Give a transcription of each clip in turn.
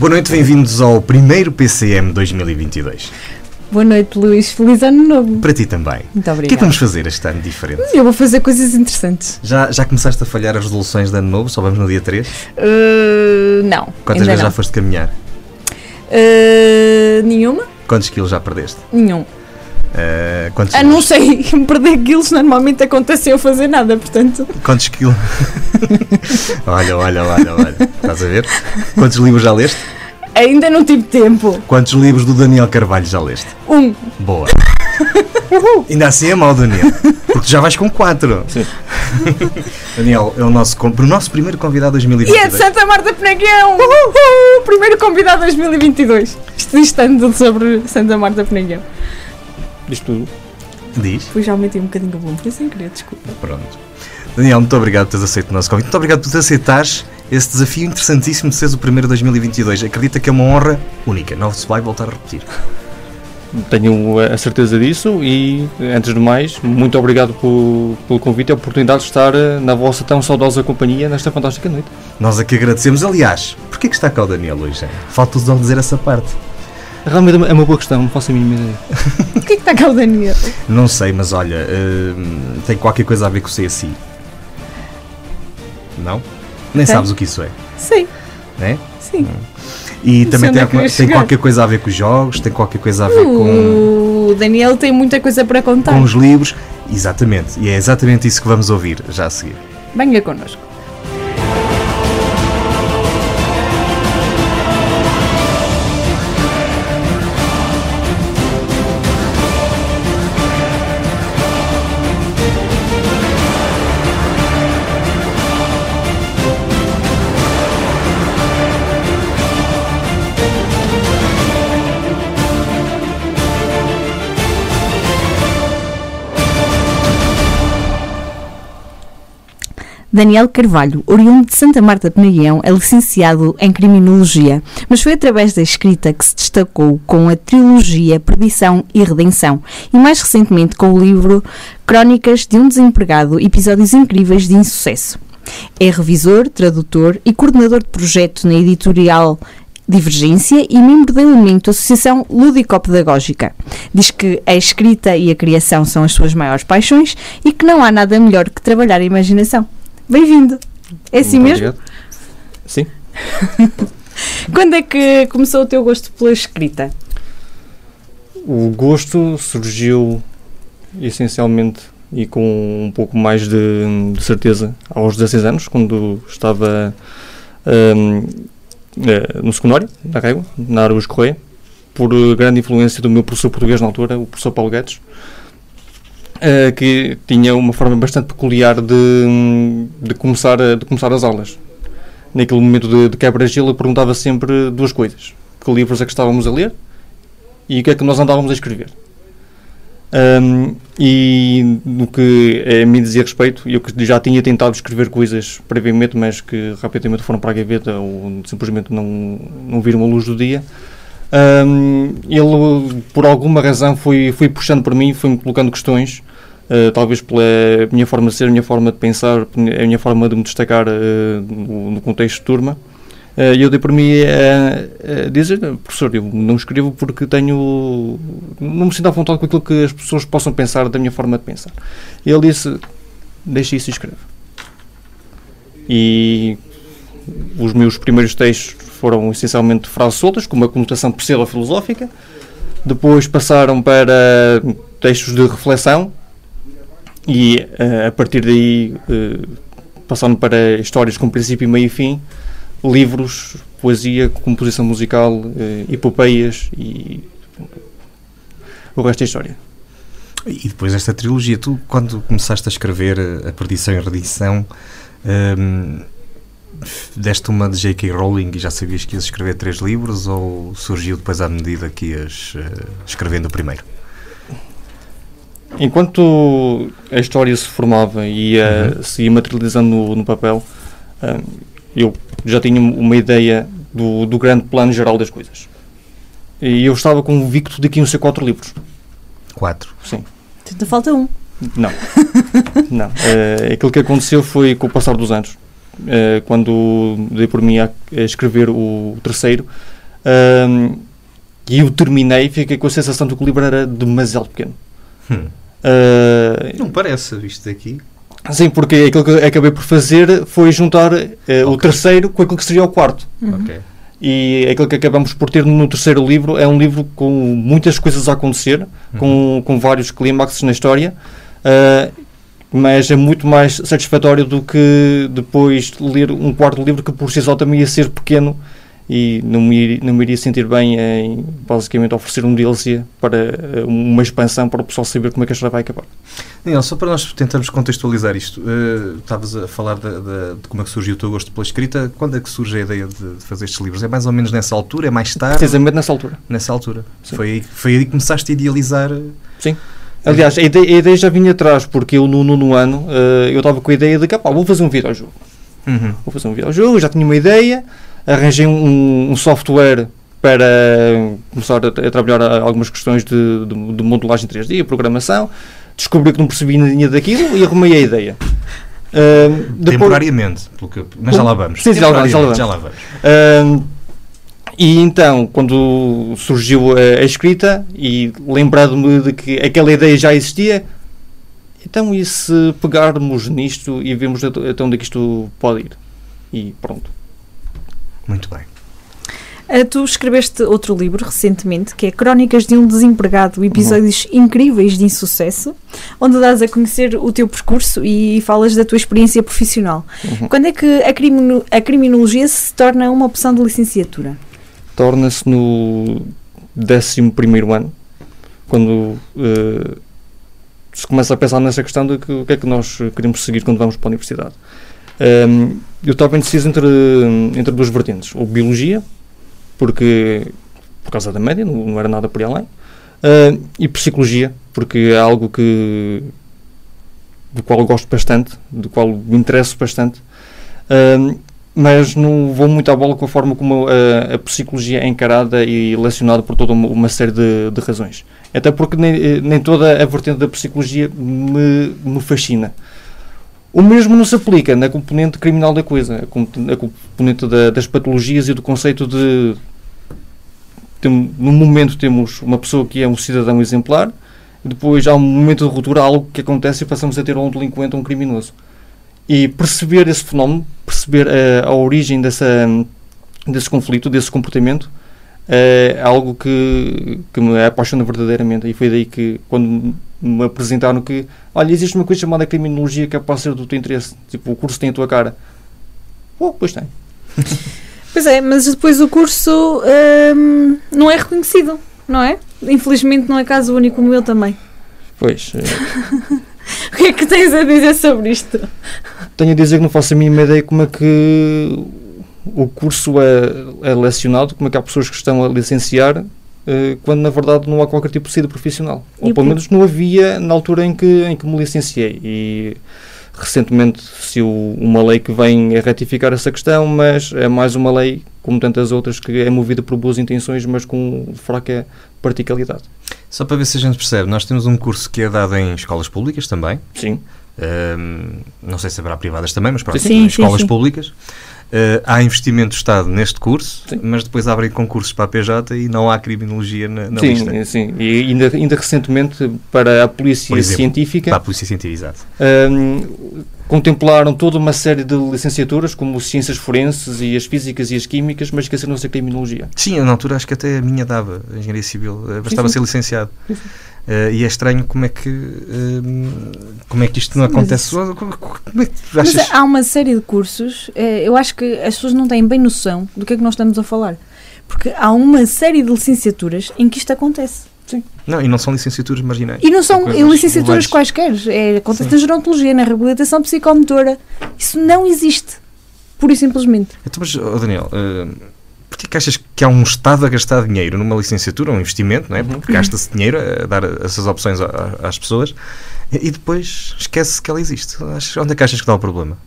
Boa noite, bem-vindos ao primeiro PCM 2022. Boa noite, Luís. Feliz ano novo. Para ti também. Muito O que é que obrigada. vamos fazer este ano diferente? Eu vou fazer coisas interessantes. Já, já começaste a falhar as resoluções de ano novo? Só vamos no dia 3? Uh, não. Quantas vezes não. já foste caminhar? Uh, nenhuma? Quantos quilos já perdeste? Nenhum. Quantos, Ah, não sei. Perder quilos normalmente acontece sem eu fazer nada, portanto. quantos quilos? olha, olha, olha, olha. Estás a ver? Quantos livros já leste? Ainda não tive tempo. Quantos livros do Daniel Carvalho já leste? Um. Boa. Ainda assim é mau, Daniel. Porque tu já vais com 4. Sim. Daniel, é o nosso, o nosso primeiro convidado E é 2022. de Santa Marta Penaguião! Uhul! Primeiro convidado 2022. Isto distante sobre Santa Marta Penaguião. Diz tudo. Diz. Depois já aumentei um bocadinho o volume, foi sem querer, desculpa. Pronto. Daniel, muito obrigado por teres aceito o nosso convite. Muito obrigado por aceitares esse desafio interessantíssimo de seres o primeiro de 2022. Acredita que é uma honra única. Não se vai voltar a repetir. Tenho a certeza disso e, antes de mais, muito obrigado por- pelo convite e a oportunidade de estar eh, na vossa tão saudosa companhia nesta fantástica noite. Nós aqui agradecemos. Aliás, porquê que está cá o Daniel hoje? Falta-nos dizer essa parte. Realmente é uma boa questão, não faço a mínima ideia. O que é que está cá o Daniel? Não sei, mas olha, hum, tem qualquer coisa a ver com o CSI. Não? Nem Tem. sabes o que isso é, Sei, né? sim. E Não também tem, é ia tem qualquer coisa a ver com os jogos, tem qualquer coisa a ver com, O Daniel tem muita coisa para contar. com os livros. Exatamente. E é exatamente isso que vamos ouvir já a seguir. Venha connosco. Daniel Carvalho, oriundo de Santa Marta Penaguião, é licenciado em Criminologia, mas foi através da escrita que se destacou com a trilogia Perdição e Redenção e mais recentemente com o livro Crónicas de um Desempregado, episódios incríveis de insucesso. É revisor, tradutor e coordenador de projeto na editorial Divergência e membro do elemento Associação Lúdico-Pedagógica. Diz que a escrita e a criação são as suas maiores paixões e que não há nada melhor que trabalhar a imaginação. Bem-vindo! É assim Muito mesmo? obrigado. Sim. Quando é que começou o teu gosto pela escrita? O gosto surgiu essencialmente e com um pouco mais de, de certeza aos 16 anos, quando estava hum, eh, no secundário, na Régua, na Aragos Correia, por grande influência do meu professor português na altura, o professor Paulo Guedes, eh, que tinha uma forma bastante peculiar de, de, começar, de começar as aulas. Naquele momento de, de quebra-gelo, perguntava sempre duas coisas. Que livros é que estávamos a ler e o que é que nós andávamos a escrever. Ahm, e no que a mim dizia respeito, eu que já tinha tentado escrever coisas previamente, mas que rapidamente foram para a gaveta ou simplesmente não, não viram a luz do dia, ahm, ele, por alguma razão, foi, foi puxando para mim, foi-me colocando questões, ah, talvez pela minha forma de ser, a minha forma de pensar, a minha forma de me destacar ah, no, no contexto de turma. Eh, E eu dei por mim a, a dizer, professor, eu não escrevo porque tenho. não me sinto à vontade com aquilo que as pessoas possam pensar da minha forma de pensar. E ele disse: deixa isso e escreve. E os meus primeiros textos foram essencialmente frases soltas, com uma conotação pseudo-filosófica. Depois passaram para textos de reflexão. E eh, a partir daí eh, passaram para histórias com princípio, meio e fim livros, poesia, composição musical, eh, epopeias e o resto é história. E depois desta trilogia, tu quando começaste a escrever A Perdição e Redição, hum, deste uma de J.K. Rowling e já sabias que ias escrever três livros ou surgiu depois à medida que ias eh, escrevendo o primeiro? Enquanto a história se formava e ia, se ia materializando no, no papel, ah, eu já tinha uma ideia do, do grande plano geral das coisas. E eu estava convicto de que iam ser quatro livros. Quatro. Sim. Ainda falta um. Não. Não. Eh, aquilo que aconteceu foi com o passar dos anos. uh, quando dei por mim a, a escrever o terceiro, uh, e eu terminei, fiquei com a sensação de que o livro era demasiado pequeno. Hum. Uh, Não parece, visto daqui. Sim, porque aquilo que acabei por fazer foi juntar okay. o terceiro com aquilo que seria o quarto. Uhum. Ok. E aquilo que acabamos por ter no terceiro livro é um livro com muitas coisas a acontecer, uhum. com, com vários clímaxes na história, uh, mas é muito mais satisfatório do que depois ler um quarto livro que por si só também ia ser pequeno e não me, não me iria sentir bem em basicamente oferecer um DLC para eh, uma expansão para o pessoal saber como é que a história vai acabar. Daniel, só para nós tentarmos contextualizar isto, uh, estavas a falar de, de, de, como é que surgiu o teu gosto pela escrita. Quando é que surge a ideia de, de, fazer estes livros? É mais ou menos nessa altura? É mais tarde? Precisamente nessa altura. Nessa altura. Foi aí, foi aí que começaste a idealizar. Sim. Aliás, a ideia, a ideia já vinha atrás, porque eu no nono ano uh, eu estava com a ideia de que vou fazer um videojogo. Uhum. Vou fazer um videojogo, já tinha uma ideia, arranjei um, um software para começar a, a, trabalhar algumas questões de, de, de modelagem 3D, programação, descobri que não percebi nada daquilo e arrumei a ideia. Uh, depois... Temporariamente, que... mas já lá vamos. Sim, já lá vamos. Já lá vamos. Uh, e então, quando surgiu a, a escrita e lembrado-me de que aquela ideia já existia, então e se pegarmos nisto e vemos até onde é que isto pode ir? E pronto. Muito bem. Uh, tu escreveste outro livro recentemente, que é Crónicas de um Desempregado, episódios uhum. incríveis de insucesso, onde dás a conhecer o teu percurso e falas da tua experiência profissional. Uhum. Quando é que a, crimino a criminologia se torna uma opção de licenciatura? Torna-se no 11 ano, quando uh, se começa a pensar nessa questão de que, o que é que nós queremos seguir quando vamos para a universidade. Um, eu estava indeciso entre, entre duas vertentes. Ou biologia, porque por causa da média, não, não era nada por além, uh, e psicologia, porque é algo que do qual eu gosto bastante, do qual me interesso bastante, uh, mas não vou muito à bola com a forma como a, a psicologia é encarada e lecionada por toda uma, uma série de, de, razões. Até porque nem, nem toda a vertente da psicologia me, me fascina. O mesmo não se aplica na componente criminal da coisa, a componente da, das patologias e do conceito de. Tem, no momento temos uma pessoa que é um cidadão exemplar, depois há um momento de ruptura, algo que acontece e passamos a ter um delinquente ou um criminoso. E perceber esse fenómeno, perceber a, a origem dessa, desse conflito, desse comportamento, é algo que, que me apaixona verdadeiramente. E foi daí que, quando me apresentaram que, olha, existe uma coisa chamada criminologia que é para ser do teu interesse. Tipo, o curso tem a tua cara. Oh, pois tem. Pois é, mas depois o curso hum, não é reconhecido, não é? Infelizmente não é caso único o meu também. Pois. É... o que é que tens a dizer sobre isto? Tenho a dizer que não faço a mínima ideia como é que o curso é, é lecionado, como é que há pessoas que estão a licenciar eh, quando na verdade não há qualquer tipo de saída profissional. E Ou pelo menos não havia na altura em que, em que me licenciei. E recentemente se uma lei que vem a retificar essa questão, mas é mais uma lei, como tantas outras, que é movida por boas intenções, mas com fraca praticalidade. Só para ver se a gente percebe, nós temos um curso que é dado em escolas públicas também. Sim. Um, não sei se haverá privadas também, mas pronto, sim, escolas sim, sim. públicas. Uh, há investimento do Estado neste curso, sim. mas depois abrem concursos para a PJ e não há criminologia na, na sim, lista. Sim, e ainda, ainda recentemente para a Polícia exemplo, Científica. Para a Polícia Científica, exato. Um, contemplaram toda uma série de licenciaturas, como ciências forenses e as físicas e as químicas, mas esqueceram-se da criminologia. Sim, na altura acho que até a minha dava, a engenharia civil, eh, bastava sim, ser licenciado. Sim, Uh, e é estranho como é que uh, como é que isto não Sim, acontece. Mas, como, como é que achas? Mas há uma série de cursos. Uh, eu acho que as pessoas não têm bem noção do que é que nós estamos a falar, porque há uma série de licenciaturas em que isto acontece. Sim. Não, e não são licenciaturas marginais. E não são licenciaturas quaisquer. É, acontece Sim. na gerontologia, na reabilitação psicomotora. Isso não existe. Pura e simplesmente. Então, mas, oh Daniel, uh, Porquê que achas que há um Estado a gastar dinheiro numa licenciatura, um investimento, não é? Porque uhum. gasta-se dinheiro a dar essas opções às pessoas e depois esquece que ela existe. Onde é que achas que está o problema?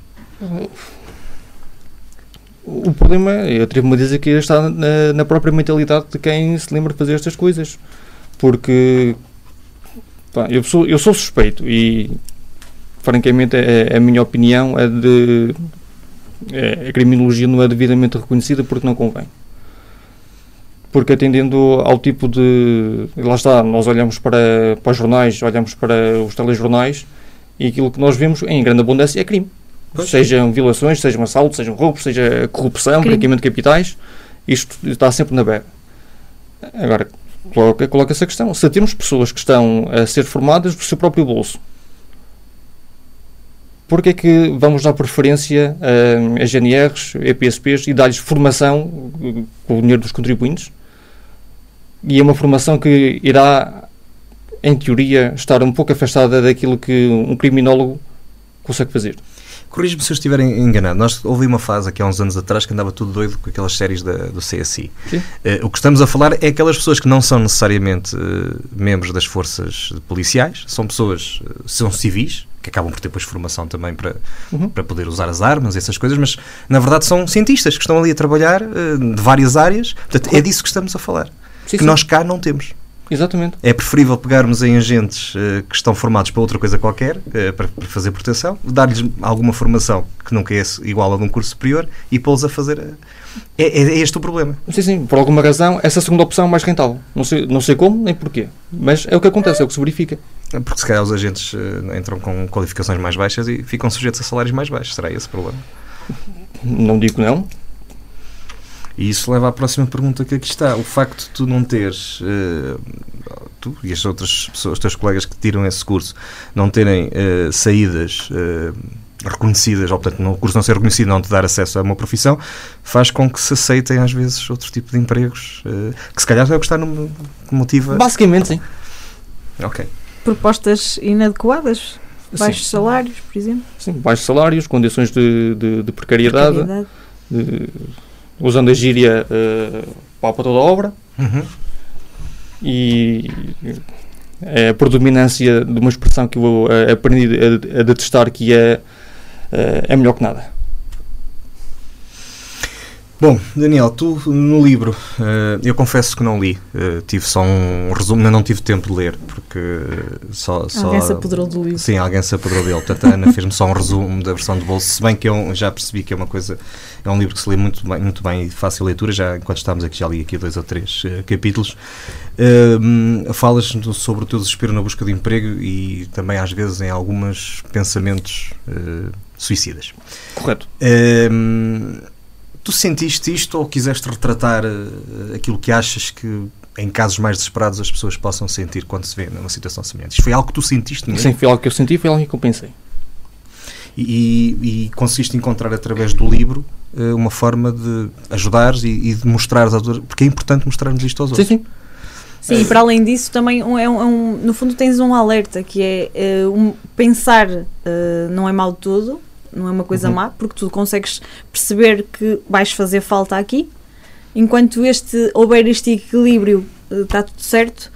O problema, eu atrevo-me a dizer que está na, na, própria mentalidade de quem se lembra de fazer estas coisas. Porque pá, eu, sou, eu sou suspeito e, francamente, a, a minha opinião é de a criminologia não é devidamente reconhecida porque não convém. Porque atendendo ao tipo de. Lá está, nós olhamos para, para os jornais, olhamos para os telejornais e aquilo que nós vemos em grande abundância é crime. Pois. Sejam violações, sejam assaltos, sejam roubos, seja corrupção, branqueamento de capitais, isto está sempre na bebe. Agora, coloca, coloca essa questão. Se temos pessoas que estão a ser formadas do seu próprio bolso, porque é que vamos dar preferência a, a GNRs, EPSPs e dar-lhes formação com o dinheiro dos contribuintes? E é uma formação que irá, em teoria, estar um pouco afastada daquilo que um criminólogo consegue fazer. Corrijo-me se eu estiver enganado. Nós houve uma fase aqui há uns anos atrás que andava tudo doido com aquelas séries da, do CSI. Uh, o que estamos a falar é aquelas pessoas que não são necessariamente uh, membros das forças policiais, são pessoas, uh, são civis, que acabam por ter depois formação também para, uhum. para poder usar as armas, essas coisas, mas na verdade são cientistas que estão ali a trabalhar de várias áreas. Portanto, é disso que estamos a falar. Sim, que sim. nós cá não temos. Exatamente. É preferível pegarmos em agentes uh, que estão formados para outra coisa qualquer, uh, para, para, fazer proteção, dar-lhes alguma formação que nunca é igual a de um curso superior e pô-los a fazer. Uh, é, é, este o problema. Sim, sim. Por alguma razão, essa segunda opção é mais rentável. Não sei, não sei como nem porquê. Mas é o que acontece, é o que se verifica. Porque se calhar os agentes entram com qualificações mais baixas e ficam sujeitos a salários mais baixos. Será esse o problema? Não digo não. E isso leva à próxima pergunta que aqui está. O facto de tu não teres, uh, tu e as outras pessoas, os teus colegas que tiram esse curso, não terem uh, saídas uh, reconhecidas, ou portanto o curso não ser reconhecido, não te dar acesso a uma profissão, faz com que se aceitem às vezes outro tipo de empregos, que se calhar é o que está no que motiva. Basicamente, sim. Ok. Propostas inadequadas? Baixos sim. salários, por exemplo? Sim, baixos salários, condições de, de, de precariedade. precariedade. De, usando a gíria uh, para toda a obra. Uhum. E é a predominância de uma expressão que eu uh, aprendi a, a detestar, que é, uh, é melhor que nada. Bom, Daniel, tu no livro, uh, eu confesso que não li, uh, tive só um resumo, mas não tive tempo de ler, porque só... só alguém se apoderou do livro. Sim, alguém se apoderou dele, portanto a Ana fez-me só um resumo da versão de bolso, se bem que eu já percebi que é uma coisa, é um livro que se lê muito bem, muito bem e de fácil leitura, já enquanto estávamos aqui já li aqui dois ou três uh, capítulos. falas sobre o teu desespero na busca de emprego e também às vezes em alguns pensamentos suicidas. Correto. Tu sentiste isto ou quiseste retratar uh, aquilo que achas que em casos mais desesperados as pessoas possam sentir quando se vê numa situação semelhante? Isto foi algo que tu sentiste mesmo? Sim, foi algo que eu senti foi algo que eu pensei. E, e, e conseguiste encontrar através do livro uh, uma forma de ajudares e, e de mostrares aos outros, porque é importante mostrarmos isto aos outros. Sim, sim. Sim, e para além disso, também é um, é um, no fundo tens um alerta que é uh, um, pensar uh, não é mal de tudo, não é uma coisa uhum. má, porque tu consegues perceber que vais fazer falta aqui. Enquanto este houver este equilíbrio, está eh, tudo certo.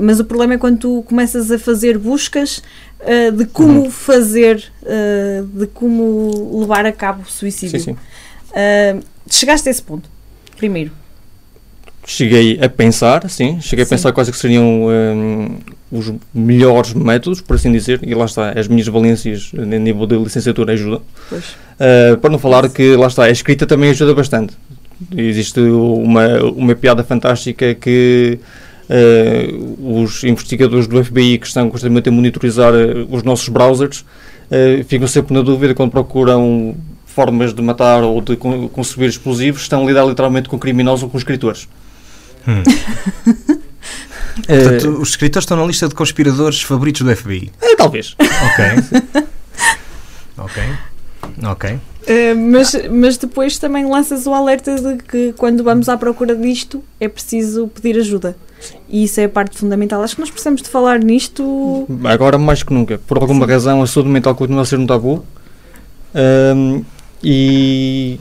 Mas o problema é quando tu começas a fazer buscas uh, de como uhum. fazer, uh, de como levar a cabo o suicídio. Sim, sim. Uh, chegaste a esse ponto, primeiro. Cheguei a pensar, sim, cheguei a sim. pensar quais é que seriam um, os melhores métodos, por assim dizer, e lá está, as minhas valências a nível de licenciatura ajudam. Uh, para não falar que, lá está, a escrita também ajuda bastante. Existe uma, uma piada fantástica que uh, os investigadores do FBI que estão constantemente a monitorizar ah, os nossos browsers uh, ficam sempre na dúvida quando procuram formas de matar ou de conseguir explosivos, estão a lidar literalmente com criminosos ou com escritores. Hum. Portanto, uh, os escritores estão na lista de conspiradores favoritos do FBI? Uh, talvez. Ok. ok. Ok. Uh, mas, mas depois também lanças o alerta de que quando vamos à procura disto é preciso pedir ajuda. E isso é a parte fundamental. Acho que nós precisamos de falar nisto. Agora mais que nunca. Por alguma Sim. razão a saúde mental continua a ser um tabu. Um, e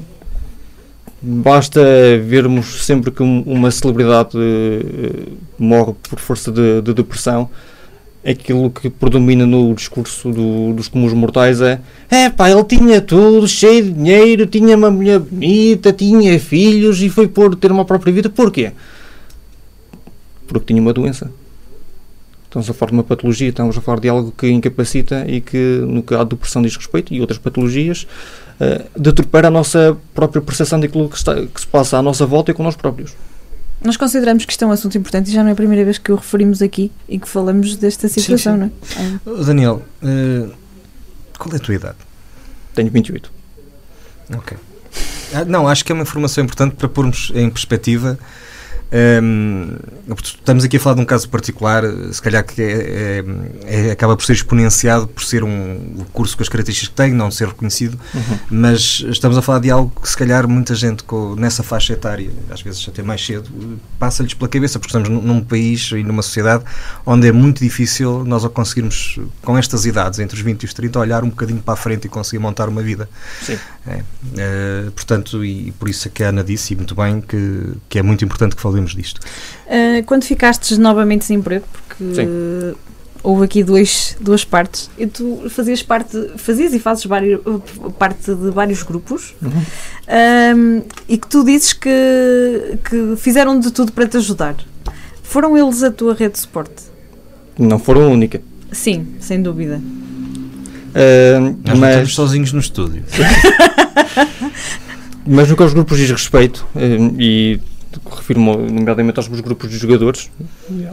Basta vermos sempre que uma celebridade uh, morre por força de, de, depressão, aquilo que predomina no discurso do, dos comuns mortais é é pá, ele tinha tudo, cheio de dinheiro, tinha uma mulher bonita, tinha filhos e foi por ter uma própria vida. Porquê? Porque tinha uma doença. Estamos a falar de uma patologia, estamos a falar de algo que incapacita e que, no caso de depressão, diz respeito e outras patologias, uh, deturpar a nossa própria percepção daquilo que, está, que se passa à nossa volta e com nós próprios. Nós consideramos que isto é um assunto importante e já não é a primeira vez que o referimos aqui e que falamos desta situação, sim, sim. não é? Daniel, uh, qual é a tua idade? Tenho 28. Ok. Ah, não, acho que é uma informação importante para pormos em perspectiva um, estamos aqui a falar de um caso particular, se calhar que é, é, é, acaba por ser exponenciado por ser um curso com as características que tem, não ser reconhecido, uhum. mas estamos a falar de algo que se calhar muita gente com, nessa faixa etária, às vezes até mais cedo, passa-lhes pela cabeça, porque estamos num, num país e numa sociedade onde é muito difícil nós conseguirmos, com estas idades, entre os 20 e os 30, olhar um bocadinho para a frente e conseguir montar uma vida. Sim. É, uh, portanto, e por isso é que a Ana disse, e muito bem, que, que é muito importante que falemos disto. Uh, quando ficaste novamente sem emprego, porque uh, houve aqui dois, duas partes, e tu fazias parte, fazias e fazes vários, parte de vários grupos, uhum. e que tu dizes que, que fizeram de tudo para te ajudar. Foram eles a tua rede de suporte? Não foram a única. Sim, sem dúvida. Uh, Nós mas... estamos sozinhos no estúdio. mas no que aos grupos diz respeito, e refiro-me nomeadamente aos meus grupos de jogadores.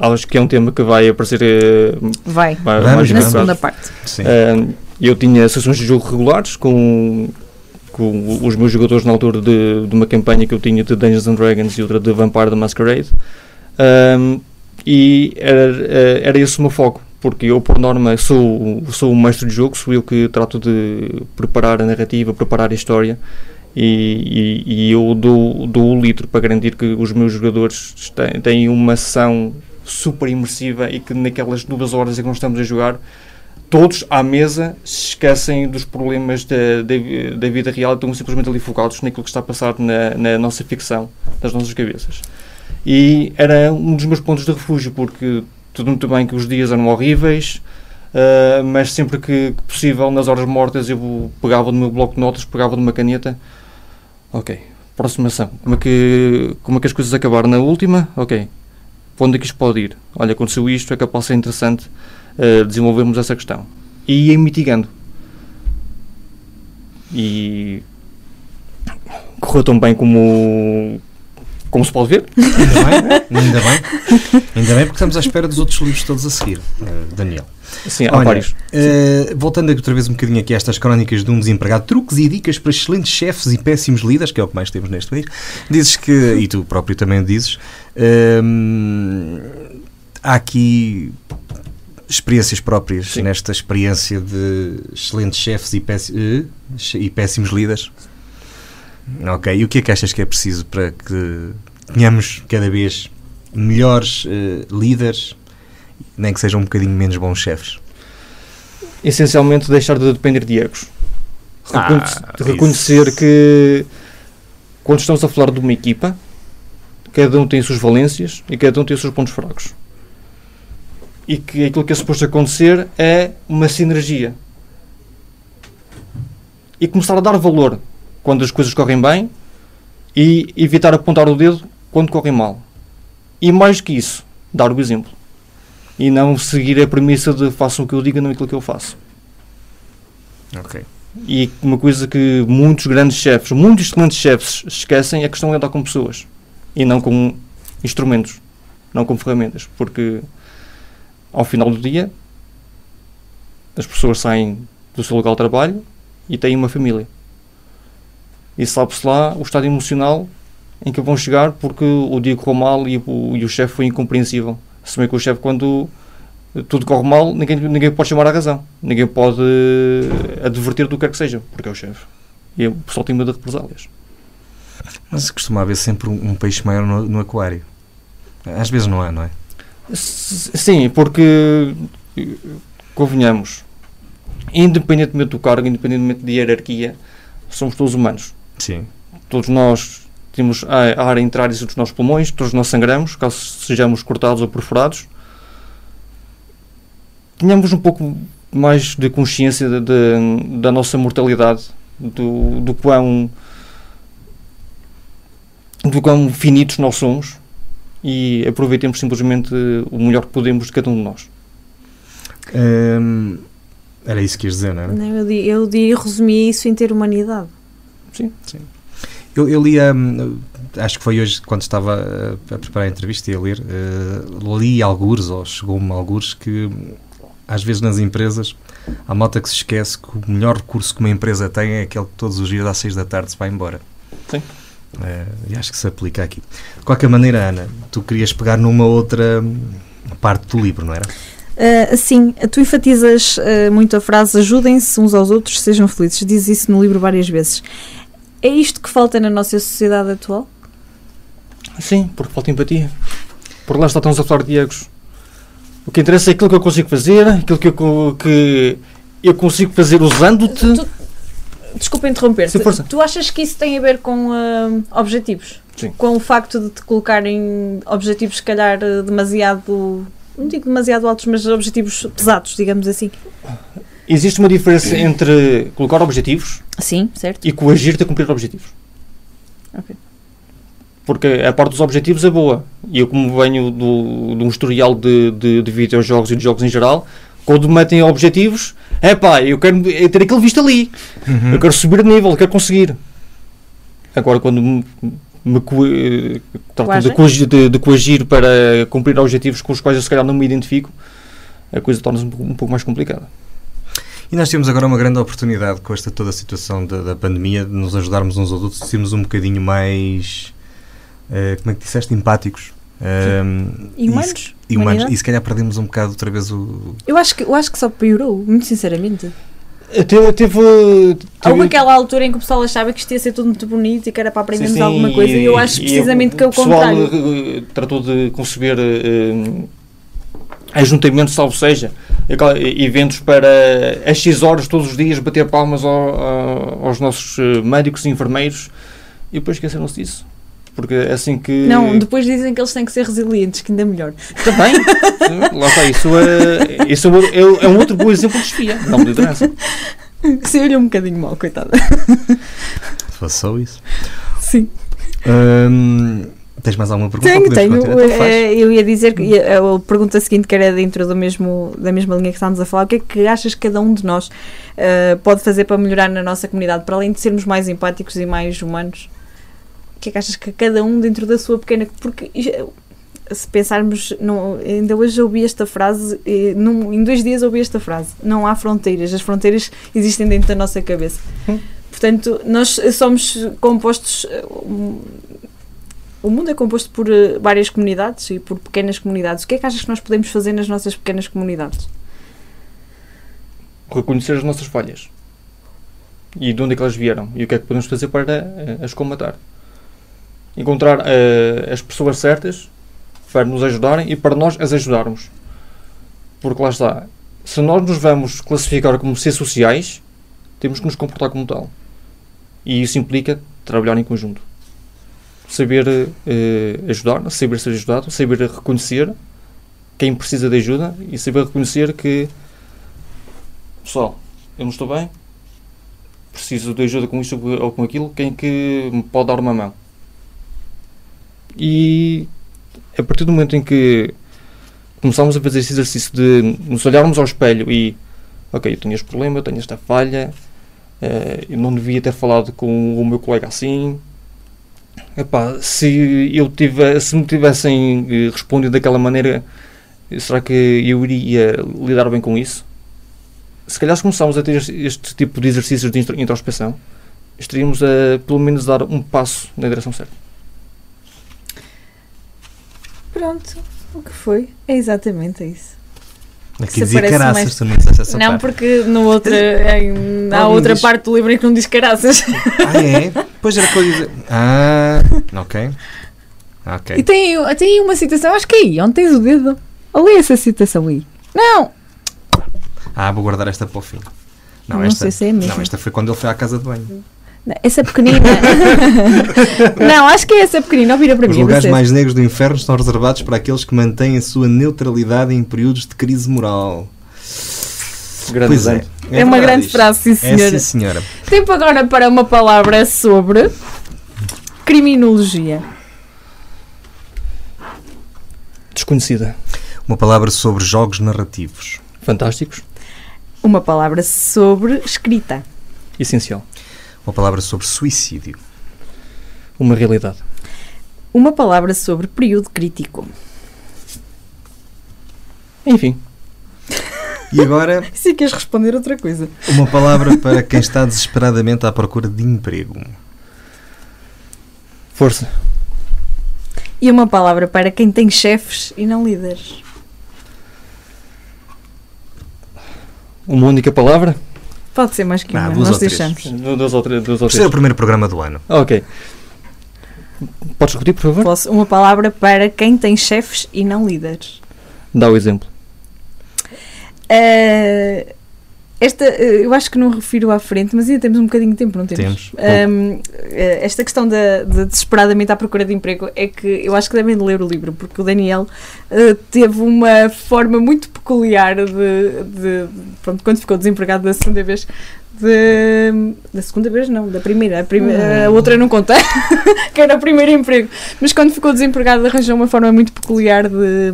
Acho que é um tema que vai aparecer. Eh, vai, vai Vamos, na segunda parte. Uh, eu tinha sessões de jogo regulares com, com os meus jogadores na altura de, de uma campanha que eu tinha de Dungeons and Dragons e outra de Vampire the Masquerade. Um, e era, eh, era esse o meu foco, porque eu, por norma, sou, sou o mestre de jogo, sou eu que trato de preparar a narrativa, preparar a história e, e, e eu dou, dou o litro para garantir que os meus jogadores têm, uma sessão super imersiva e que naquelas duas horas em que nós estamos a jogar todos à mesa se esquecem dos problemas da, da, da, vida real e estão simplesmente ali focados naquilo que está a passar na, na nossa ficção, nas nossas cabeças. E era um dos meus pontos de refúgio, porque tudo muito bem que os dias eram horríveis, uh, mas sempre que possível, nas horas mortas, eu pegava no meu bloco de notas, pegava de uma caneta Ok. Próxima ação. Como é que, como é que as coisas acabaram na última? Ok. Onde é que isto pode ir? Olha, aconteceu isto, é capaz de ser interessante uh, desenvolvermos essa questão. E ir mitigando. E correu tão bem como, como se pode ver. Ainda bem, ainda bem. Ainda bem porque estamos à espera dos outros livros todos a seguir, uh, Daniel. Sim, há Olha, vários. Uh, voltando outra vez um bocadinho aqui a estas crónicas de um desempregado, truques e dicas para excelentes chefes e péssimos líderes, que é o que mais temos neste país, dizes que, e tu próprio também dizes, uh, há aqui experiências próprias Sim. nesta experiência de excelentes chefes e, péssimos, e péssimos líderes. Ok, e o que é que achas que é preciso para que tenhamos cada vez melhores uh, líderes nem que sejam um bocadinho menos bons chefes? Essencialmente deixar de depender de egos. Ah, reconhecer isso. que quando estamos a falar de uma equipa, cada um tem as suas valências e cada um tem os seus pontos fracos. E que aquilo que é suposto acontecer é uma sinergia. E começar a dar valor quando as coisas correm bem e evitar apontar o dedo quando correm mal. E mais que isso, dar o exemplo e não seguir a premissa de façam o que eu digo, não aquilo que eu faço. Ok. E uma coisa que muitos grandes chefes, muitos excelentes chefes esquecem é a questão de lidar com pessoas e não com instrumentos, não com ferramentas, porque ao final do dia as pessoas saem do seu local de trabalho e têm uma família. E sabe-se lá o estado emocional em que vão chegar porque o dia correu mal e o, e o chefe foi incompreensível. Se bem que o chefe, quando tudo corre mal, ninguém, ninguém pode chamar a razão. Ninguém pode advertir do que quer que seja, porque é o chefe. E o pessoal tem medo de represálias. Mas costuma haver sempre um, um peixe maior no, no, aquário. Às vezes não é, não é? Sim, porque convenhamos, independentemente do cargo, independentemente de hierarquia, somos todos humanos. Sim. Todos nós temos a ar a entrar dos nossos pulmões, todos nós sangramos, caso sejamos cortados ou perfurados. Tenhamos um pouco mais de consciência de, de, da nossa mortalidade, do, do quão do quão finitos nós somos e aproveitemos simplesmente o melhor que podemos de cada um de nós. Hum, era isso que ias dizer, não era? Não, eu, eu, eu resumi isso em ter humanidade. Sim. Sim. Eu, eu li, hum, acho que foi hoje, quando estava a, preparar a entrevista e a ler, uh, li algures, ou chegou-me algures, que hum, às vezes nas empresas há malta que se esquece que o melhor recurso que uma empresa tem é aquele que todos os dias às seis da tarde se vai embora. Sim. Uh, e acho que se aplica aqui. De qualquer maneira, Ana, tu querias pegar numa outra hum, parte do livro, não era? Uh, sim, tu enfatizas uh, muito a frase ajudem-se uns aos outros, sejam felizes. Diz isso no livro várias vezes. É isto que falta na nossa sociedade atual? Sim, porque falta empatia. Por lá está, estamos a falar de egos. O que interessa é aquilo que eu consigo fazer, aquilo que eu, que eu consigo fazer usando-te. Desculpa interromper-te. Tu achas que isso tem a ver com uh, objetivos? Sim. Com o facto de te colocarem objetivos, se calhar, demasiado. Não digo demasiado altos, mas objetivos pesados, digamos assim. Existe uma diferença entre colocar objetivos Sim, certo. e coagir-te a cumprir objetivos. Ok. Porque a parte dos objetivos é boa. E eu, como venho do, de um historial de, de, de videojogos e de jogos em geral, quando me metem objetivos, é pá, eu quero ter aquilo visto ali. Uhum. Eu quero subir de nível, eu quero conseguir. Agora, quando me, me tratam de coagir, de, de coagir para cumprir objetivos com os quais eu se calhar não me identifico, a coisa torna-se um, um pouco mais complicada. E nós temos agora uma grande oportunidade com esta toda a situação da, da pandemia de nos ajudarmos uns aos outros, de sermos um bocadinho mais, uh, como é que disseste, empáticos. Um, e humanos. E, e, humanos. e se calhar perdemos um bocado outra vez o. Eu acho que, eu acho que só piorou, muito sinceramente. Teve, teve, teve... Houve aquela altura em que o pessoal achava que isto ia ser tudo muito bonito e que era para aprendermos sim, sim, alguma coisa, e eu acho precisamente que é o contrário. O pessoal eh, tratou de conceber uh, ajuntamentos, salvo seja, eventos para às X horas todos os dias bater palmas ao, aos nossos eh, médicos e enfermeiros e depois esqueceram-se disso. Porque é assim que. Não, depois dizem que eles têm que ser resilientes, que ainda é melhor. Também. Lá está, isso, é, isso é, é um outro bom exemplo de espia, não de liderança. Se olha um bocadinho mal, coitada. Façou isso. Sim. Hum, Tens mais alguma pergunta? Tenho, tenho. Então, é, eu ia dizer que a, pergunta seguinte, que era dentro do mesmo, da mesma linha que estávamos a falar, o que é que achas que cada um de nós uh, pode fazer para melhorar na nossa comunidade, para além de sermos mais empáticos e mais humanos? O que é que achas que cada um dentro da sua pequena. Porque se pensarmos, não, ainda hoje ouvi esta frase, e, num, em dois dias ouvi esta frase: não há fronteiras, as fronteiras existem dentro da nossa cabeça. Hum. Portanto, nós somos compostos o mundo é composto por uh, várias comunidades e por pequenas comunidades. O que é que achas que nós podemos fazer nas nossas pequenas comunidades? Reconhecer as nossas falhas e de onde é que elas vieram e o que é que podemos fazer para uh, as combatar. Encontrar uh, as pessoas certas para nos ajudarem e para nós as ajudarmos. Porque lá está, se nós nos vamos classificar como seres sociais, temos que nos comportar como tal. E isso implica trabalhar em conjunto saber uh, ajudar, saber ser ajudado, saber reconhecer quem precisa de ajuda e saber reconhecer que pessoal, eu não estou bem, preciso de ajuda com isto ou com aquilo, quem que me pode dar uma mão? E a partir do momento em que começamos a fazer esse exercício de nos olharmos ao espelho e ok, eu tenho este problema, eu tenho esta falha, uh, eu não devia ter falado com o meu colega assim, Epá, se, eu tive, se me tivessem eh, respondido daquela maneira, será que eu iria lidar bem com isso? Se calhar se a ter este, tipo de exercícios de introspeção, estaríamos a pelo menos dar um passo na direção certa. Pronto, o que foi? É exatamente isso. Aqui dizia caraças, mais... tu não disseste essa Não, parte. porque no outro, em, há outra diz... parte do livro em que não diz caraças. Ah, é? Pois era que eu dizer. Ah, ok. Ok. E tem, tem uma citação, acho que é aí, onde tens o dedo. Olha essa citação aí. Não! Ah, vou guardar esta para o fim. Não, não esta, sei se é mesmo. Não, esta foi quando ele foi à casa de banho. Essa pequenina. não, acho que é essa pequenina. Vira para Os mim. Os lugares mais negros do inferno estão reservados para aqueles que mantêm a sua neutralidade em períodos de crise moral. Grande pois é. É, é uma grande isto. frase, sim senhora. É, sim, senhora. Tempo agora para uma palavra sobre criminologia. Desconhecida. Uma palavra sobre jogos narrativos. Fantásticos. Uma palavra sobre escrita. Essencial Uma palavra sobre suicídio. Uma realidade. Uma palavra sobre período crítico. Enfim, E agora, Se queres responder outra coisa. uma palavra para quem está desesperadamente à procura de emprego. força. E uma palavra para quem tem chefes e não líderes. Uma única palavra? Pode ser mais que Ah, uma, duas nós ou três. deixamos. Duas ou três. Duas ou Por ser o três. primeiro programa do ano. Ok. Podes repetir, por favor? Posso, uma palavra para quem tem chefes e não líderes. Dá o exemplo. Eh, esta, eh, eu acho que não refiro à frente, mas ainda temos um bocadinho de tempo, não temos? Temos. Ahm, eh, esta questão da, de desesperadamente à procura de emprego é que eu acho que devem de ler o livro, porque o Daniel eh, teve uma forma muito peculiar de, de- Pronto, quando ficou desempregado da segunda vez. de- da segunda vez, não, da primeira. A, primeira, a outra não conta, que era o primeiro emprego. Mas quando ficou desempregado, arranjou uma forma muito peculiar de,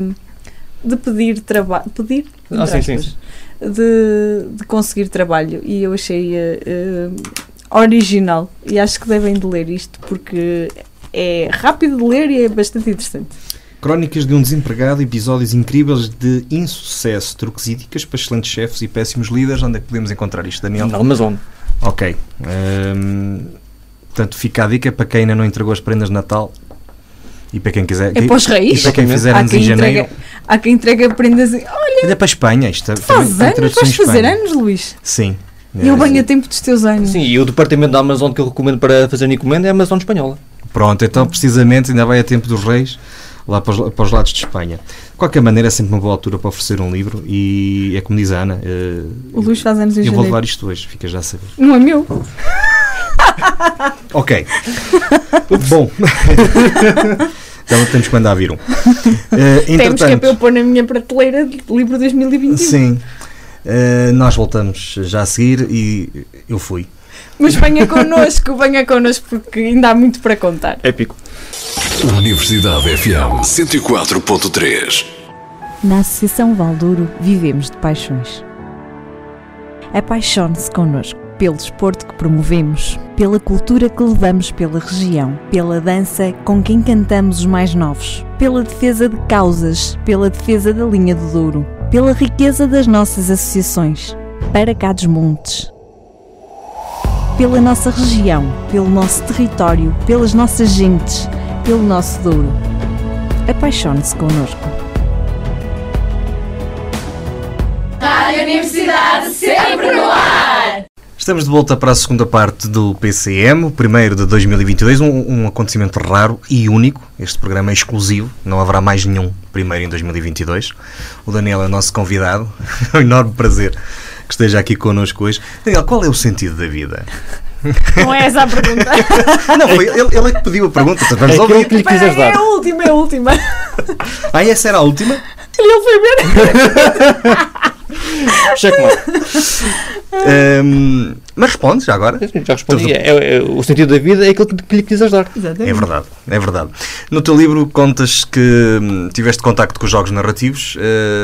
de pedir trabalho. Pedir? Ah, sim, sim. De, de conseguir trabalho e eu achei eh, original e acho que devem de ler isto porque é rápido de ler e é bastante interessante. Crónicas de um desempregado, episódios incríveis de insucesso, truques e dicas para excelentes chefes e péssimos líderes. Onde é que podemos encontrar isto, Daniel? Na Amazon. Ok. Hum, portanto, fica a dica para quem ainda não entregou as prendas de Natal e para quem quiser. É para os E reis? para quem fizer Há anos em quem, janeiro. entrega, há quem entrega prendas e, oh, Ainda é para a Espanha. Isto também faz tem anos, vais fazer anos, Luís. Sim. E eu É, venho a tempo dos teus anos. Sim, e o departamento da Amazon que eu recomendo para fazer encomenda é a Amazon espanhola. Pronto, então precisamente ainda vai a tempo dos reis, lá para os, para os lados de Espanha. De qualquer maneira, é sempre uma boa altura para oferecer um livro e é como diz a Ana. eh, O Luís faz anos em eu vou levar isto hoje, fica já a saber. Não é meu. Ok. Bom. então temos que mandar vir um. Eh, Temos que é para eu pôr na minha prateleira de livro 2021. sim. Eh, nós voltamos já a seguir e eu fui. Mas venha connosco, venha connosco porque ainda há muito para contar. Épico. Universidade FM 104.3. Na Associação Valdouro vivemos de paixões. Apaixone-se connosco pelo desporto que promovemos, pela cultura que levamos pela região, pela dança com quem cantamos os mais novos, pela defesa de causas, pela defesa da linha do Douro, pela riqueza das nossas associações, para cá dos montes. Pela nossa região, pelo nosso território, pelas nossas gentes, pelo nosso Douro. Apaixone-se connosco. Estamos de volta para a segunda parte do PCM, o primeiro de 2022, um, um acontecimento raro e único. Este programa é exclusivo, não haverá mais nenhum primeiro em 2022. O Daniel é o nosso convidado, é um enorme prazer que esteja aqui connosco hoje. Daniel, qual é o sentido da vida? Não é essa a pergunta. Não, foi ele, ele é que pediu a pergunta, então vamos É ouvir. que lhe quiseres é dar. a última, é a última. Ah, essa era a última? Ele foi ver. Checkmate. Ahm, mas responde já agora. Já respondi. É, é- é- o sentido da vida é aquilo que, que lhe quiseres dar. Exatamente. É verdade, é verdade. No teu livro contas que hum, tiveste contacto com os jogos narrativos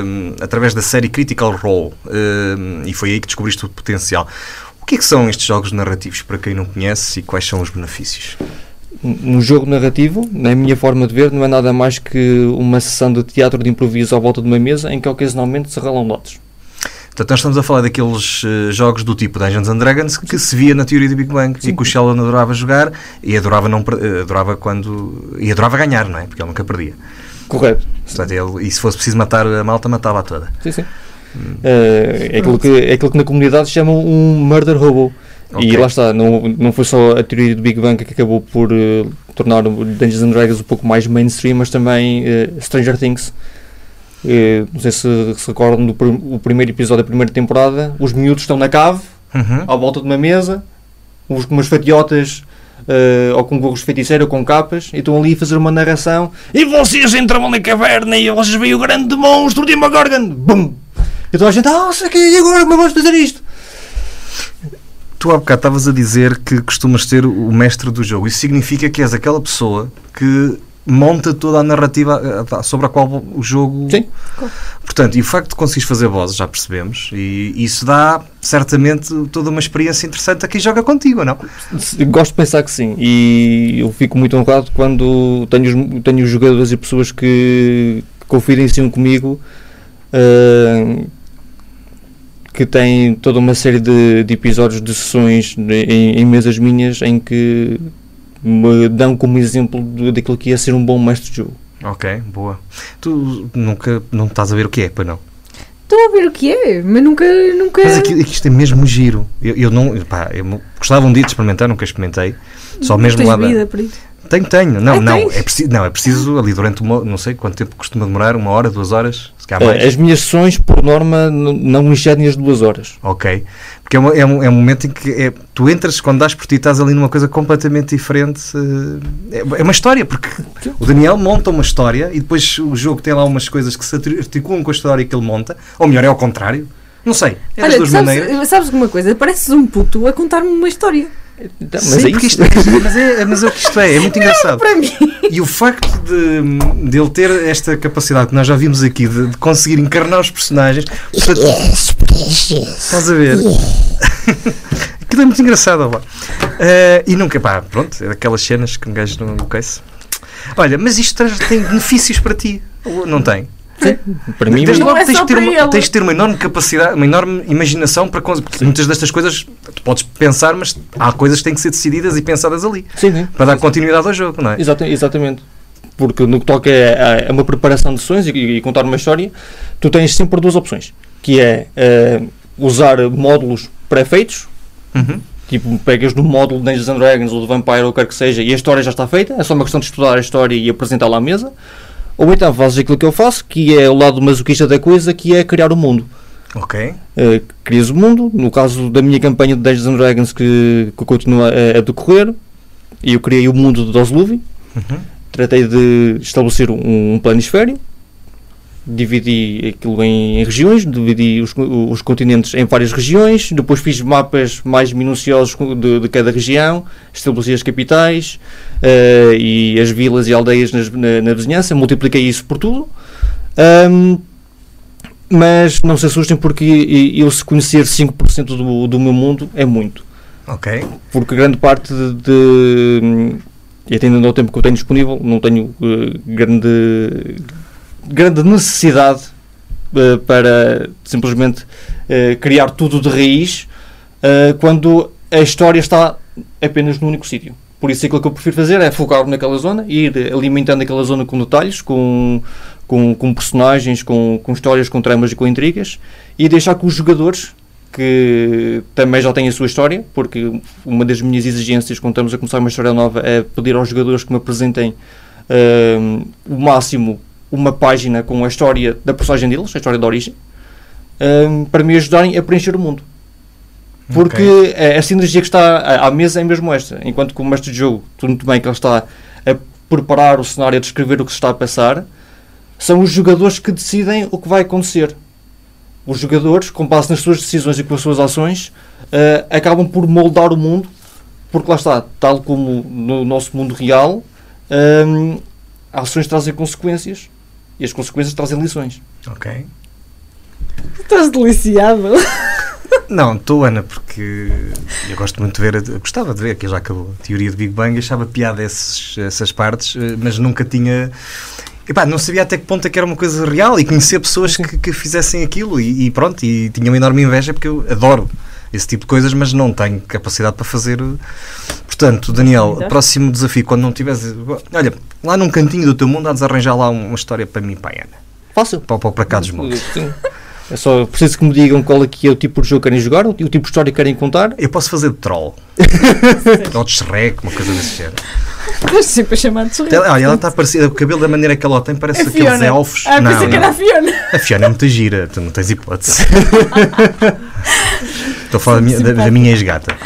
hum, através da série Critical Role hum, e foi aí que descobriste o potencial. O que é que são estes jogos narrativos para quem não conhece e quais são os benefícios? Um um jogo narrativo, na minha forma de ver, não é nada mais que uma sessão de teatro de improviso à volta de uma mesa em que ocasionalmente se ralam dados. Portanto, nós estamos a falar daqueles eh, jogos do tipo Dungeons and Dragons que se via na teoria do Big Bang e que o Sheldon adorava jogar e adorava, não, eh, adorava quando. e adorava ganhar, não é? Porque ele nunca perdia. Correto. Portanto, ele, e se fosse preciso matar a malta, matava-a toda. Sim, sim. Eh, é, aquilo que, é aquilo que na comunidade chamam um murder hobo. Ok. E lá está, não, não foi só a teoria do Big Bang que acabou por eh, tornar Dungeons and Dragons um pouco mais mainstream, mas também eh, Stranger Things. Eh, não sei se se recordam do prim- o primeiro episódio da primeira temporada. Os miúdos estão na cave, Uhum. à volta de uma mesa, uns com umas fatiotas eh, ou com gorros de feiticeiro ou com capas, e estão ali a fazer uma narração. E vocês entravam na caverna e vocês veem o grande monstro de Demogorgon! Bum! E toda a gente, ah, sei que e agora como é que vamos fazer isto? Tu há bocado estavas a dizer que costumas ser o mestre do jogo. Isso significa que és aquela pessoa que monta toda a narrativa eh, sobre a qual o jogo. Sim. Portanto, e o facto de conseguires fazer vozes, já percebemos, e isso dá certamente toda uma experiência interessante a quem joga contigo, não? Gosto de pensar que sim, e eu fico muito honrado quando tenho, tenho jogadores e pessoas que confidenciam comigo uh, que têm toda uma série de, de episódios de sessões em, em mesas minhas em que me dão como exemplo daquilo que ia ser um bom mestre de jogo. Ok, boa. Tu nunca não estás a ver o que é, para não? Estou a ver o que é, mas nunca. nunca... Mas aqui, aqui isto é mesmo giro. Eu, eu não. Pá, eu gostava um dia de experimentar, nunca experimentei. Só não mesmo lá. Da... Vida por isso. Tenho, tenho. Não, não, é preciso, não, é preciso ali durante uma, não sei quanto tempo costuma demorar, uma hora, duas horas, se calhar mais. As minhas sessões, por norma, não excedem as duas horas. Ok. Porque é, uma, é, um, é um momento em que é, tu entras, quando dás por ti, estás ali numa coisa completamente diferente. É, é uma história, porque o Daniel monta uma história e depois o jogo tem lá umas coisas que se articulam com a história que ele monta, ou melhor, é ao contrário. Não sei. É Olha, sabes, maneiras. sabes alguma coisa? Pareces um puto a contar-me uma história. Mas, Sim, é isto, mas, é, mas é o que isto é, é muito engraçado. E o facto de, de ele ter esta capacidade que nós já vimos aqui de, de conseguir encarnar os personagens. Estás a ver? Aquilo é muito engraçado. Uh, e nunca, pá, pronto, é daquelas cenas que um gajo não conhece. Olha, mas isto tem benefícios para ti, não tem? Sim, para mim, Desde logo é tens, de ter uma, tens de ter uma enorme capacidade, uma enorme imaginação para porque muitas destas coisas tu podes pensar, mas há coisas que têm que ser decididas e pensadas ali sim, sim. para dar continuidade ao jogo, não é? Exatamente. exatamente. Porque no que toca é, é uma preparação de sessões e, e, contar uma história, tu tens sempre duas opções, que é uh, usar módulos pré-feitos, uhum. tipo pegas no módulo de Dungeons and Dragons ou de Vampire ou o que quer que seja e a história já está feita, é só uma questão de estudar a história e apresentá-la à mesa ou então fazes aquilo que eu faço, que é o lado masoquista da coisa, que é criar o mundo. Ok. Uh, crias o mundo, no caso da minha campanha de Dungeons and Dragons que, que continua a, a decorrer, eu criei o mundo de Osluvi, uhum. tratei de estabelecer um, um planisfério, dividi aquilo em, em regiões, dividi os, os, continentes em várias regiões, depois fiz mapas mais minuciosos de, de cada região, estabeleci as capitais uh, e as vilas e aldeias nas, na, na, vizinhança, multipliquei isso por tudo. Um, mas não se assustem porque eu se conhecer 5% do, do meu mundo é muito. Ok. Porque grande parte de, de e atendendo ao tempo que eu tenho disponível, não tenho uh, grande grande necessidade uh, para simplesmente uh, criar tudo de raiz uh, quando a história está apenas num único sítio. Por isso, aquilo que eu prefiro fazer é focar naquela zona, ir alimentando aquela zona com detalhes, com, com, com personagens, com, com histórias, com tramas e com intrigas, e deixar que os jogadores, que também já têm a sua história, porque uma das minhas exigências quando estamos a começar uma história nova é pedir aos jogadores que me apresentem uh, o máximo uma página com a história da personagem deles, a história da origem, um, para me ajudarem a preencher o mundo. Porque okay. a, a sinergia que está à, à, mesa é mesmo esta. Enquanto que o mestre de jogo, tudo muito bem que ele está a preparar o cenário, a descrever o que se está a passar, são os jogadores que decidem o que vai acontecer. Os jogadores, com base nas suas decisões e com as suas ações, uh, acabam por moldar o mundo, porque lá está, tal como no nosso mundo real, um, ações trazem consequências e as consequências trazem lições. Ok. Estás deliciado. Não, estou, Ana, porque eu gosto muito de ver, eu gostava de ver, que já acabou a teoria de Big Bang, achava piada esses, essas partes, eh, mas nunca tinha. Epá, não sabia até que ponto é que era uma coisa real e conhecer pessoas que, que fizessem aquilo e, e, pronto, e tinha uma enorme inveja porque eu adoro esse tipo de coisas, mas não tenho capacidade para fazer. Portanto, Daniel, próximo desafio, quando não tiveres. Olha, lá num cantinho do teu mundo, há de arranjar lá uma história para mim, para a Ana. Fácil. Para, para, para cá dos montes. É só preciso que me digam qual é que é o tipo de jogo que querem jogar, o tipo de história que querem contar. Eu posso fazer de troll. Ou de Shrek, uma coisa desse género. Estás sempre a chamar de Shrek. Olha, ela está parecida, o cabelo da maneira que ela tem parece é aqueles elfos. Ah, não, que era a Fiona. A Fiona é muito gira, tu não tens hipótese. Estou a falar da minha, da, da minha ex-gata.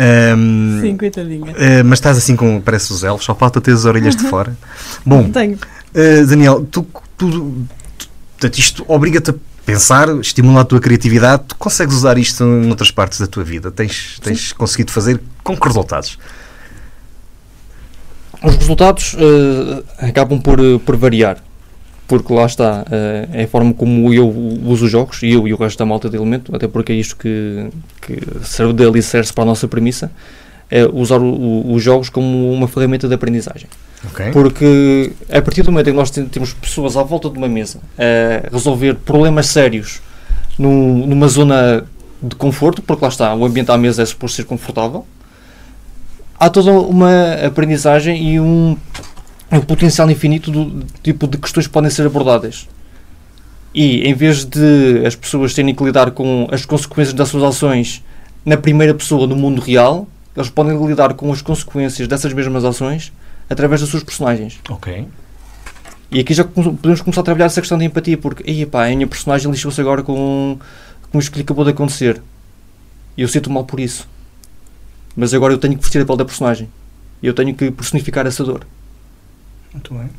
Um, Sim, coitadinha. Uh, mas estás assim com. Parece os elfos, só falta ter as orelhas de fora. Bom, Tenho. Uh, Daniel, tu, tu, tu isto obriga-te a pensar, estimular a tua criatividade. Tu consegues usar isto em outras partes da tua vida? Tens, tens conseguido fazer com que resultados? Os resultados uh, acabam por, por variar. Porque lá está, uh, é a forma como eu uso os jogos, e eu e o resto da malta de elemento, até porque é isto que, que serve de alicerce para a nossa premissa, é usar o, o, os jogos como uma ferramenta de aprendizagem. Okay. Porque a partir do momento em que nós temos pessoas à volta de uma mesa a resolver problemas sérios num, numa zona de conforto, porque lá está, o ambiente à mesa é suposto ser confortável, há toda uma aprendizagem e um um potencial infinito do tipo de questões que podem ser abordadas. E em vez de as pessoas terem que lidar com as consequências das suas ações na primeira pessoa no mundo real, eles podem lidar com as consequências dessas mesmas ações através das suas personagens. Ok. E aqui já podemos começar a trabalhar essa questão de empatia, porque, ei, pá, a minha personagem lixou-se agora com, com isto que lhe acabou de acontecer. E eu sinto mal por isso. Mas agora eu tenho que vestir a pele da personagem. Eu tenho que personificar essa dor. Muito bem.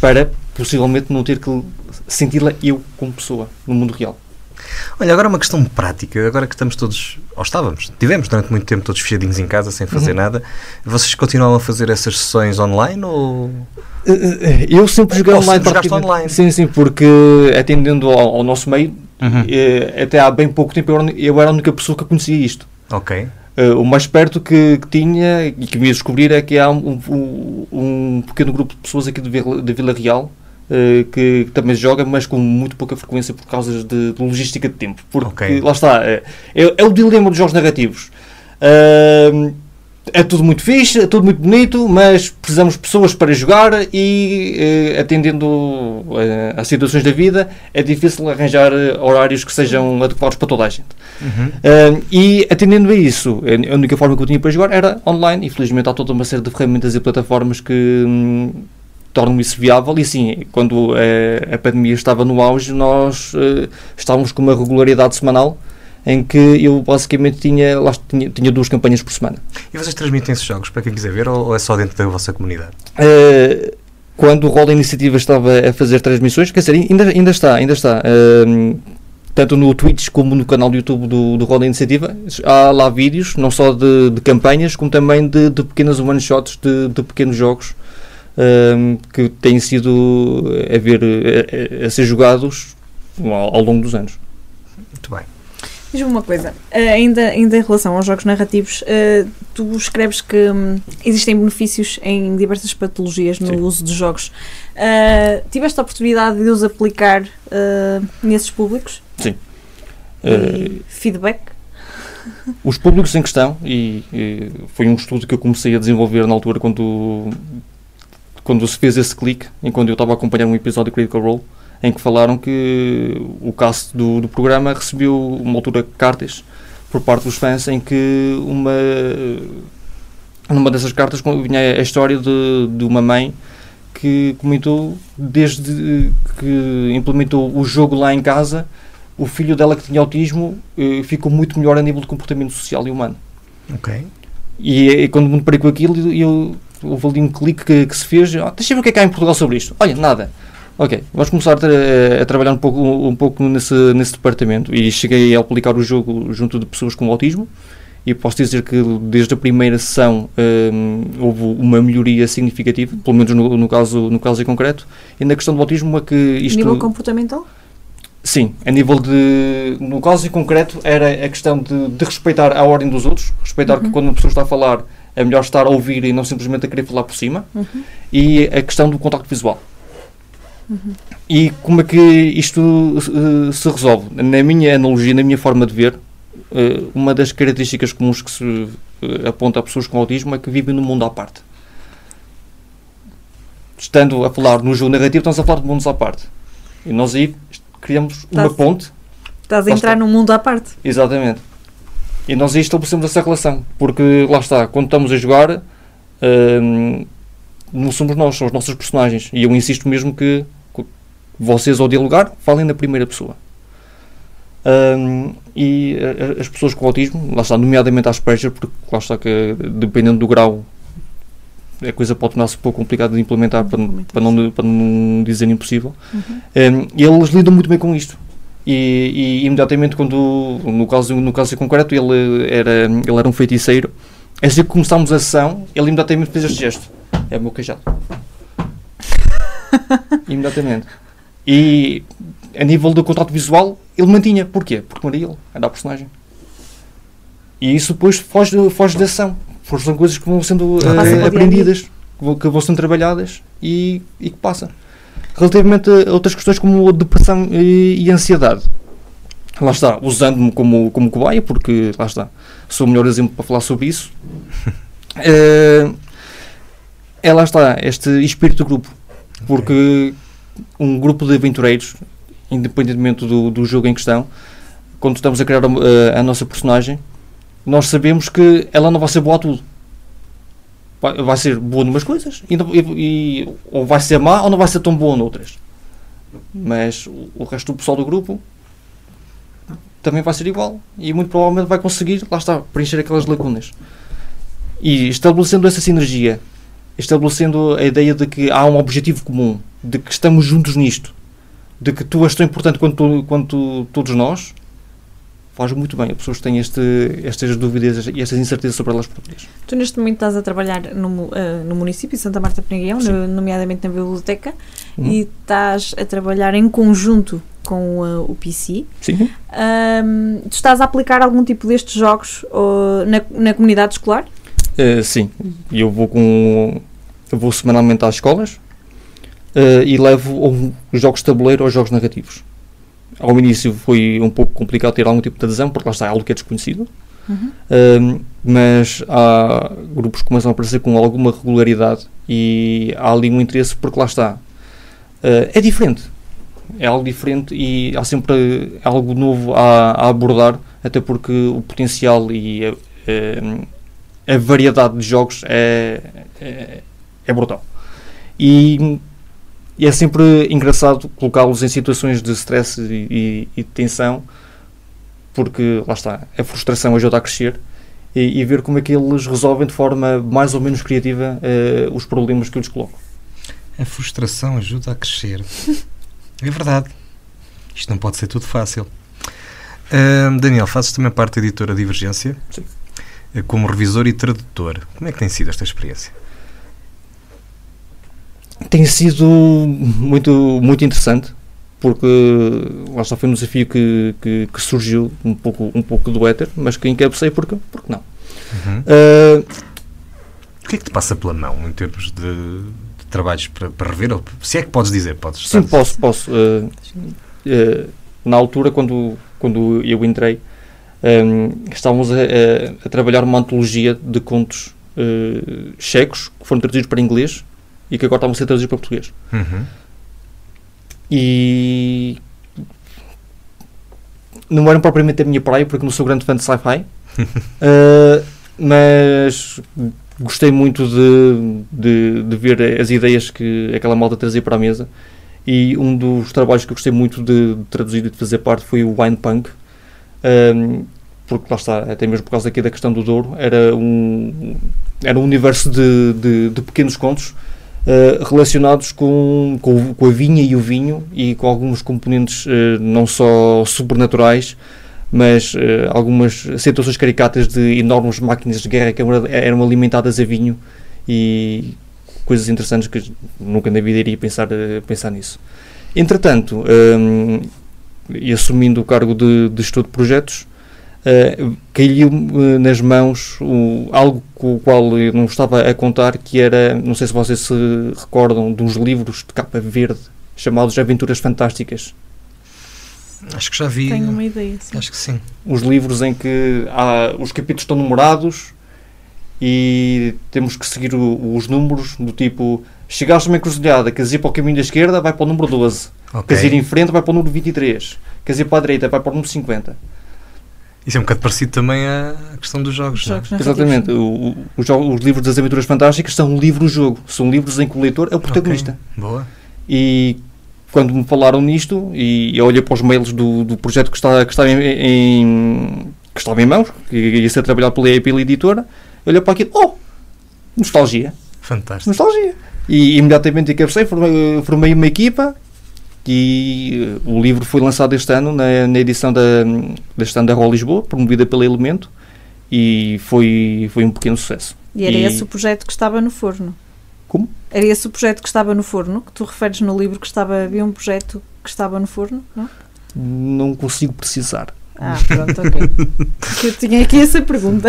Para possivelmente não ter que senti-la eu como pessoa no mundo real. Olha, agora uma questão prática, agora que estamos todos, ou estávamos, tivemos durante muito tempo todos fechadinhos em casa sem fazer uhum. nada, vocês continuam a fazer essas sessões online ou... Eh, eh, eu sempre joguei online. Jogaste online? Sim, sim, porque atendendo ao, ao nosso meio, uhum. Eh, até há bem pouco tempo eu era a única pessoa que conhecia isto. Ok. Uh, o mais perto que, que, tinha e que me ia descobrir é que há um, um, um pequeno grupo de pessoas aqui de Vila, de Vila Real uh, que, que, também joga, mas com muito pouca frequência por causa de, de logística de tempo. Porque okay. lá está, é, é, é, o dilema dos jogos narrativos. Uh, é tudo muito fixe, é tudo muito bonito, mas precisamos de pessoas para jogar e, eh, atendendo eh, às situações da vida, é difícil arranjar eh, horários que sejam adequados para toda a gente. Uhum. Uh, e atendendo a isso, a única forma que eu tinha para jogar era online, e felizmente há toda uma série de ferramentas e plataformas que hum, tornam isso viável. E sim, quando a, a pandemia estava no auge, nós uh, estávamos com uma regularidade semanal em que eu basicamente tinha, lá, tinha, tinha duas campanhas por semana. E vocês transmitem esses jogos para quem quiser ver ou, é só dentro da vossa comunidade? Uh, quando o Rol da Iniciativa estava a fazer transmissões, quer dizer, ainda, ainda está, ainda está. Uh, tanto no Twitch como no canal do YouTube do, do Rol da Iniciativa, há lá vídeos, não só de, de campanhas, como também de, de pequenas one-shots, de, de pequenos jogos uh, que têm sido a, ver, a, a ser jogados ao, ao longo dos anos. Muito bem. Diz-me uma coisa, uh, ainda, ainda em relação aos jogos narrativos, uh, tu escreves que um, existem benefícios em diversas patologias no Sim. uso dos jogos. Uh, tiveste a oportunidade de os aplicar nesses públicos? Sim. feedback? Os públicos em questão, e, e, foi um estudo que eu comecei a desenvolver na altura quando, quando se fez esse clique, enquanto eu estava a acompanhar um episódio de Critical Role, em que falaram que o cast do, do programa recebeu uma altura cartas por parte dos fãs em que uma numa dessas cartas vinha a história de, de uma mãe que comentou desde que implementou o jogo lá em casa o filho dela que tinha autismo eh, ficou muito melhor a nível de comportamento social e humano. Ok. E, e quando me deparei com aquilo eu, houve ali um clique que, que se fez oh, deixa eu ver o que é que há em Portugal sobre isto. Olha, nada Ok, vamos começar a, a, trabalhar um pouco, um pouco nesse, nesse departamento e cheguei a aplicar o jogo junto de pessoas com autismo e posso dizer que desde a primeira sessão um, houve uma melhoria significativa, pelo menos no, no, caso, no caso em concreto, e na questão do autismo é que isto... Nível comportamental? Sim, a nível de... No caso em concreto era a questão de, de respeitar a ordem dos outros, respeitar uhum. que quando uma pessoa está a falar é melhor estar a ouvir e não simplesmente a querer falar por cima, uhum. e a questão do contacto visual. Uhum. E como é que isto uh, se resolve? Na minha analogia, na minha forma de ver, uh, uma das características comuns que se uh, aponta a pessoas com autismo é que vivem num mundo à parte. Estando a falar no jogo narrativo, estamos a falar de mundos à parte. E nós aí criamos uma ponte. Estás a entrar num mundo à parte. Exatamente. E nós aí estabelecemos essa relação. Porque lá está, quando estamos a jogar, não somos nós, são os nossos personagens. E eu insisto mesmo que vocês ao dialogar falem na primeira pessoa. Um, e as pessoas com autismo, lá está, nomeadamente as Asperger, porque lá está que dependendo do grau a coisa pode tornar-se um pouco complicada de implementar para, para, não, para não dizer impossível. Uhum. Um, eles lidam muito bem com isto. E, e, imediatamente quando no caso no caso em concreto ele era ele era um feiticeiro assim que começámos a sessão ele imediatamente fez este gesto é o meu queixado imediatamente E a nível do contato visual, ele mantinha. Porquê? Porque não era ele, era a personagem. E isso depois foge, foge da ação. São coisas que vão sendo uh, aprendidas, que vão, sendo trabalhadas e, e que passa. Relativamente a outras questões como depressão e, e ansiedade, lá está, usando-me como, como cobaia, porque lá está, sou o melhor exemplo para falar sobre isso. uh, é lá está, este espírito de grupo. Porque um grupo de aventureiros, independentemente do, do jogo em questão, quando estamos a criar a, a, nossa personagem, nós sabemos que ela não vai ser boa a tudo. Vai, vai ser boa numas coisas e, e, ou vai ser má ou não vai ser tão boa noutras. Mas o, o resto do pessoal do grupo também vai ser igual e muito provavelmente vai conseguir, lá está, preencher aquelas lacunas. E estabelecendo essa sinergia, estabelecendo a ideia de que há um objetivo comum, de que estamos juntos nisto, de que tu és tão importante quanto, quanto todos nós, faz muito bem. As pessoas têm este, estas dúvidas e estas incertezas sobre elas próprias. Tu, neste momento, estás a trabalhar no, uh, no município de Santa Marta Peneguião, nomeadamente na biblioteca, uhum. e estás a trabalhar em conjunto com uh, o PC. Sim. Um, tu estás a aplicar algum tipo destes jogos uh, na, na comunidade escolar? Uh, sim. Eu vou com. Eu vou semanalmente às escolas e levo os jogos de tabuleiro aos jogos narrativos ao início foi um pouco complicado ter algum tipo de adesão, porque lá está, é algo que é desconhecido. Uhum. mas há grupos que começam a aparecer com alguma regularidade e há ali um interesse porque lá está. Uh, é diferente. É algo diferente e há sempre algo novo a, a abordar, até porque o potencial e a, a, a variedade de jogos é, é, é brutal. E e é sempre engraçado colocá-los em situações de stress e, e, e, tensão, porque lá está, a frustração ajuda a crescer e, e, ver como é que eles resolvem de forma mais ou menos criativa uh, os problemas que eu lhes coloco. A frustração ajuda a crescer. é verdade. Isto não pode ser tudo fácil. Uh, Daniel, fazes também parte da editora Divergência? Sim. Como revisor e tradutor. Como é que tem sido esta experiência? Tem sido muito, muito interessante porque lá só foi um desafio que, que, que, surgiu um pouco, um pouco do éter, mas que encabecei porque, porque não. Uhum. Uh, o que é que te passa pela mão em termos de, de trabalhos para, para rever? Ou, se é que podes dizer, podes Sim, posso, posso. Uh, uh, na altura, quando, quando eu entrei, um, estávamos a, a, a, trabalhar uma antologia de contos checos que foram traduzidos para inglês e que agora estavam a ser traduzidos para português. Uhum. E não eram propriamente a minha praia, porque não sou grande fã de sci-fi, uh, mas gostei muito de, de, de, ver as ideias que aquela malta trazia para a mesa. E um dos trabalhos que eu gostei muito de, de traduzir e de fazer parte foi o Wine Punk, um, porque lá está, até mesmo por causa aqui da questão do Douro, era um, era um universo de, de, de pequenos contos Uh, relacionados com, com, com, a vinha e o vinho e com alguns componentes uh, não só sobrenaturais, mas uh, algumas situações caricatas de enormes máquinas de guerra que eram alimentadas a vinho e coisas interessantes que nunca na vida iria pensar, pensar nisso. Entretanto, um, e assumindo o cargo de, de gestor de projetos, uh, caiu uh, nas mãos uh, algo com o qual eu não estava a contar, que era, não sei se vocês se recordam, de uns livros de capa verde chamados Aventuras Fantásticas. Acho que já vi. Tenho uma ideia, sim. Acho que sim. Os livros em que há, os capítulos estão numerados e temos que seguir o, os números do tipo chegaste a uma encruzilhada, queres ir para o caminho da esquerda, vai para o número 12. Okay. Queres ir em frente, vai para o número 23. Queres ir para a direita, vai para o número 50. Isso é um bocado parecido também à questão dos jogos. jogos é? Exatamente. O, o, os, os, livros das aventuras fantásticas são livro-jogo. São livros em que o leitor é o protagonista. Okay. Boa. E quando me falaram nisto, e eu olhei para os mails do, do projeto que, está, que, estava em, em, que estava em mãos, que ia ser trabalhado pela, pela editora, eu olhei para aquilo, oh, nostalgia. Fantástico. Nostalgia. E imediatamente encabecei, formei, formei uma equipa e o livro foi lançado este ano na, na edição da, deste ano da Rol Lisboa, promovida pela Elemento, e foi, foi um pequeno sucesso. E era e... esse o projeto que estava no forno? Como? Era esse o projeto que estava no forno, que tu referes no livro que estava, havia um projeto que estava no forno, não? Não consigo precisar. Ah, pronto, ok. Porque eu tinha aqui essa pergunta.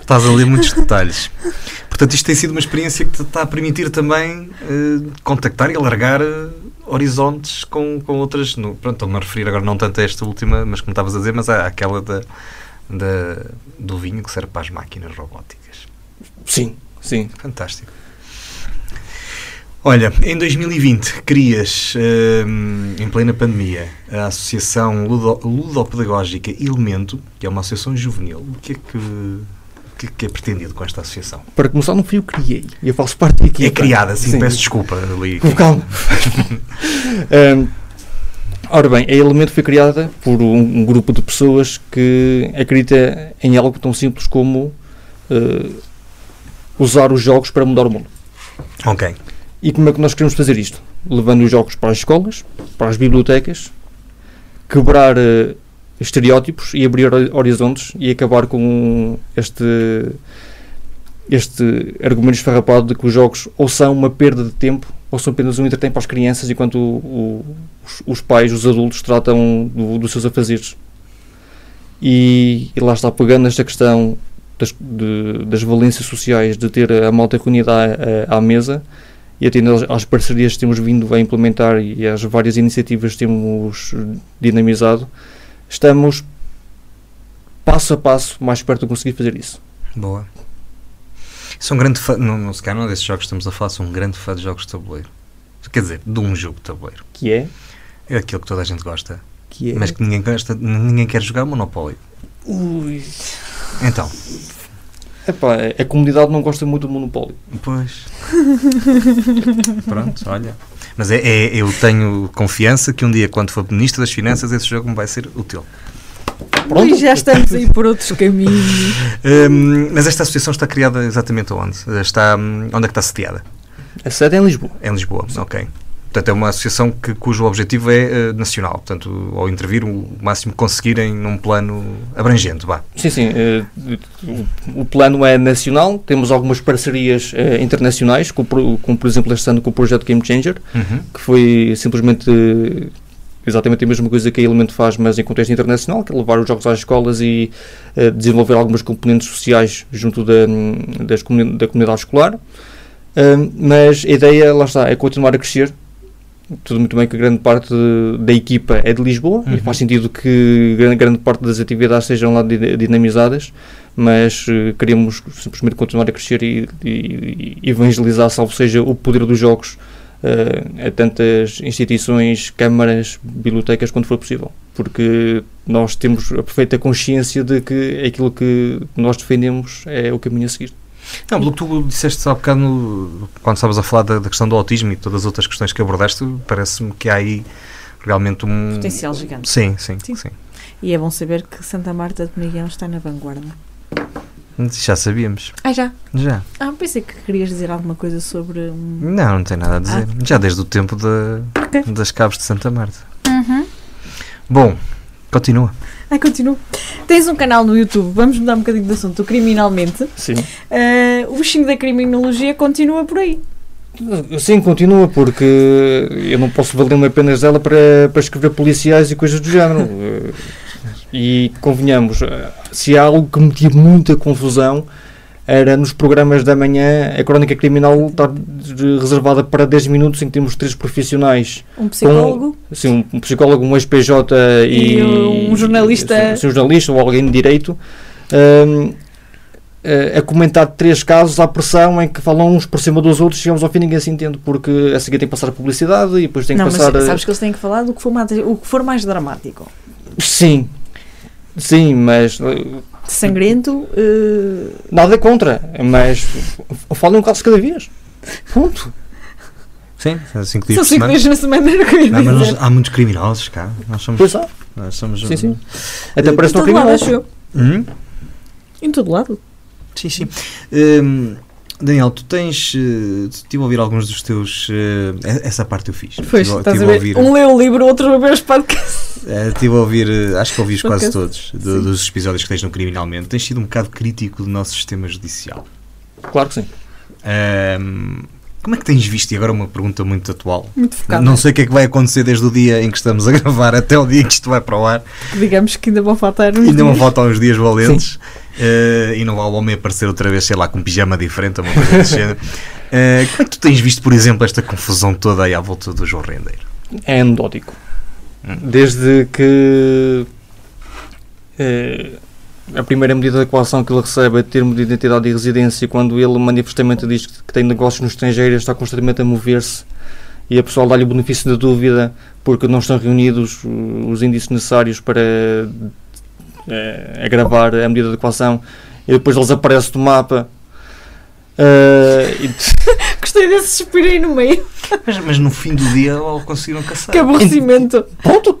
Estás a ler muitos detalhes. Portanto, isto tem sido uma experiência que te está a permitir também eh, contactar e alargar eh, horizontes com, com outras. No, pronto, estou-me a referir agora não tanto a esta última, mas como estavas a dizer, mas à- àquela da, da- do vinho que serve para as máquinas robóticas. Sim, sim. Fantástico. Olha, em 2020 crias, hum, em plena pandemia, a Associação Ludo- Ludopedagógica Elemento, que é uma associação juvenil. O que é que, que, é que é pretendido com esta associação? Para começar, não fui eu que criei. Eu faço parte da equipa. É criada, sim, Sim. peço desculpa ali. Com calma. Ahm, ora bem, a Elemento foi criada por um, um grupo de pessoas que acredita em algo tão simples como eh, usar os jogos para mudar o mundo. Ok. E como é que nós queremos fazer isto? Levando os jogos para as escolas, para as bibliotecas, quebrar eh, estereótipos e abrir hori- horizontes e acabar com este este argumento esfarrapado de que os jogos ou são uma perda de tempo ou são apenas um entretenimento para as crianças enquanto o- o- os, os pais, os adultos tratam do- dos seus afazeres. E, e lá está, pegando esta questão das, de- das valências sociais de ter a malta reunida à, à- à mesa e atendendo às, às parcerias que temos vindo a implementar e às várias iniciativas que temos dinamizado, estamos passo a passo mais perto de conseguir fazer isso. Boa. Um grande fã, não, não se calhar não é desses jogos que estamos a falar, sou um grande fã de jogos de tabuleiro. Quer dizer, de um jogo de tabuleiro. Que é? É aquilo que toda a gente gosta, Que é? mas que ninguém, gosta, ninguém quer jogar Monopólio. Ui. Então, Epá, a comunidade não gosta muito do monopólio. Pois. Pronto, olha. Mas é, é- eu tenho confiança que um dia, quando for Ministro das Finanças, esse jogo me vai ser útil. Ui, já estamos aí por outros caminhos. Hum, mas esta associação está criada exatamente onde? Está, hum, onde é que está sediada? A sede é em Lisboa. É em Lisboa, ok. Portanto, é uma associação que, cujo objetivo é eh, nacional. Portanto, ao intervir o máximo que conseguirem num plano abrangente, vá. Sim, sim. eh, o, o plano é nacional. Temos algumas parcerias eh, internacionais, como, por- como, por exemplo este ano com o projeto Game Changer, Uhum. que foi simplesmente exatamente a mesma coisa que a Elemento faz, mas em contexto internacional, que é levar os jogos às escolas e eh, desenvolver algumas componentes sociais junto da, das comuni- da comunidade escolar. Ahm, mas a ideia, lá está, é continuar a crescer. Tudo muito bem que grande parte da equipa é de Lisboa e Uhum. faz sentido que grande, grande parte das atividades sejam lá di- dinamizadas, mas eh, queremos simplesmente continuar a crescer e, e- e evangelizar, salvo seja o poder dos jogos eh, a tantas instituições, câmaras, bibliotecas, quando for possível. Porque nós temos a perfeita consciência de que aquilo que nós defendemos é o caminho a seguir. Não, pelo que tu disseste há bocado, no- quando estavas a falar da, da questão do autismo e todas as outras questões que abordaste, parece-me que há aí realmente um. Potencial gigante. Sim, sim, Sim. sim. E é bom saber que Santa Marta de Miguel está na vanguarda. Já sabíamos. Ah, já? Já. Ah, pensei que querias dizer alguma coisa sobre. um- Não, não tem nada a dizer. Já desde o tempo Ok. das cabos de Santa Marta. Bom, continua. Ah, continuo. Tens um canal no YouTube, vamos mudar um bocadinho de assunto, criminalmente. Sim. Ah, o bichinho da criminologia continua por aí. Sim, continua, porque eu não posso valer-me apenas dela para, para escrever policiais e coisas do género. E convenhamos, se há algo que metia muita confusão, era nos programas da manhã a crónica criminal estar de- reservada para 10 minutos em que temos três profissionais Um psicólogo. Assim, um, um psicólogo, um ex-PJ e, E um jornalista. sim, um jornalista ou alguém de direito hum, a- a comentar três casos à pressão em que falam uns por cima dos outros chegamos ao fim e ninguém se entende porque a seguir tem que passar a publicidade e depois tem que não, passar mas a- sabes que eles têm que falar do que for mais, o que for mais dramático. sim sim mas Sangrento, eh, nada contra mas f- falem um caso de cada vez ponto Sim, cinco dias são por cinco semana. dias na semana, Não, mas dizer. nós- há muitos criminosos cá. Nós somos. pois é Nós somos sim sim até parece lado, acho eu. Hum? Em todo lado. Sim, sim. Hum, Daniel, tu tens. eh, Estive a ouvir alguns dos teus. eh, essa parte eu fiz. Pois, Estive a- estás a estive a ver? ouvir. Um lê o livro, outro ver os podcasts. Eh, Estive a ouvir, eh, acho que ouvi os quase todos do- dos episódios que tens no Criminalmente. Tens sido um bocado crítico do nosso sistema judicial. claro que sim Como é que tens visto? E agora uma pergunta muito atual. Muito focada. Não sei o que é que vai acontecer desde o dia em que estamos a gravar até o dia em que isto vai para o ar. Digamos que ainda vão faltar uns Ainda dias. faltam uns dias valentes. Eh, e não vai o homem aparecer outra vez, sei lá, com um pijama diferente ou uma coisa desse género. Eh, como é que tu tens visto, por exemplo, esta confusão toda aí à volta do João Rendeiro? É anedótico. Desde que eh, a primeira medida de coação que ele recebe é termo de identidade e residência, quando ele manifestamente diz que tem negócios no estrangeiro, está constantemente a mover-se e a pessoa dá-lhe o benefício da dúvida porque não estão reunidos uh, os índices necessários para eh, agravar a medida de coação e depois eles aparecem no mapa. eh, e Gostei desse suspiro aí no meio. Mas, mas no fim do dia conseguiram caçar. Que aborrecimento. Ponto.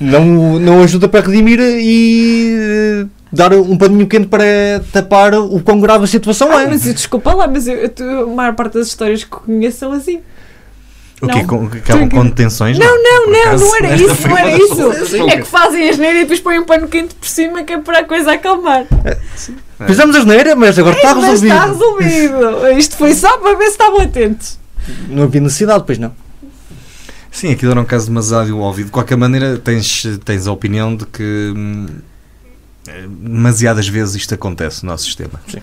Não, não ajuda para redimir e eh, dar um paninho quente para tapar o quão grave a situação Ah, é. mas eu, desculpa lá, mas eu, eu, a maior parte das histórias que conheço são assim. O quê? Não. Com, que acabam com detenções? Não, não, não, acaso, não era isso, não era isso. É que fazem a geneira e depois põem um pano quente por cima que é para a coisa acalmar. Fizemos a geneira, mas agora está Mas resolvido. está resolvido. Isto foi só para ver se estavam atentos. Não havia necessidade, pois não. Sim, aquilo era um caso demasiado óbvio. De qualquer maneira, tens, tens a opinião de que hum, eh, demasiadas vezes isto acontece no nosso sistema. Sim.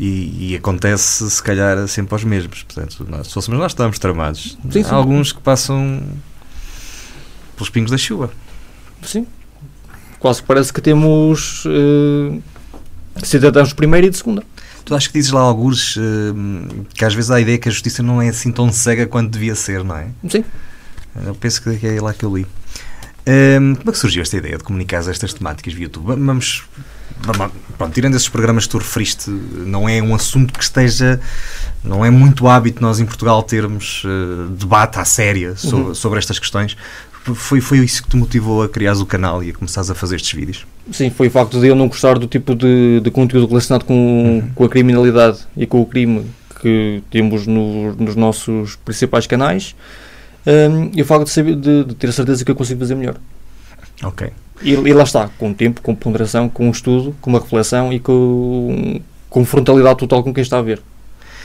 E, e acontece, se calhar, sempre aos mesmos. Portanto, nós, se fôssemos nós, estamos tramados. Sim, Há sim. alguns que passam pelos pingos da chuva. Sim. Quase que parece que temos eh, cidadãos de primeira e de segunda. Tu acho que dizes lá alguns hum, que às vezes há a ideia que a justiça não é assim tão cega quanto devia ser, não é? Sim. Eu penso que é lá que eu li. Hum, como é que surgiu esta ideia de comunicar estas temáticas via YouTube? Vamos, vamos pronto, tirando esses programas que tu referiste, não é um assunto que esteja, não é muito hábito nós em Portugal termos eh, debate à séria sobre, Uhum. sobre estas questões. Foi, foi isso que te motivou a criares o canal e a começares a fazer estes vídeos? Sim, foi o facto de eu não gostar do tipo de, de conteúdo relacionado com, com a criminalidade e com o crime que temos no- nos nossos principais canais hum, e o facto de, saber, de, de ter a certeza que eu consigo fazer melhor. Ok. E, e lá está, com tempo, com ponderação, com um estudo, com uma reflexão e com, com frontalidade total com quem está a ver.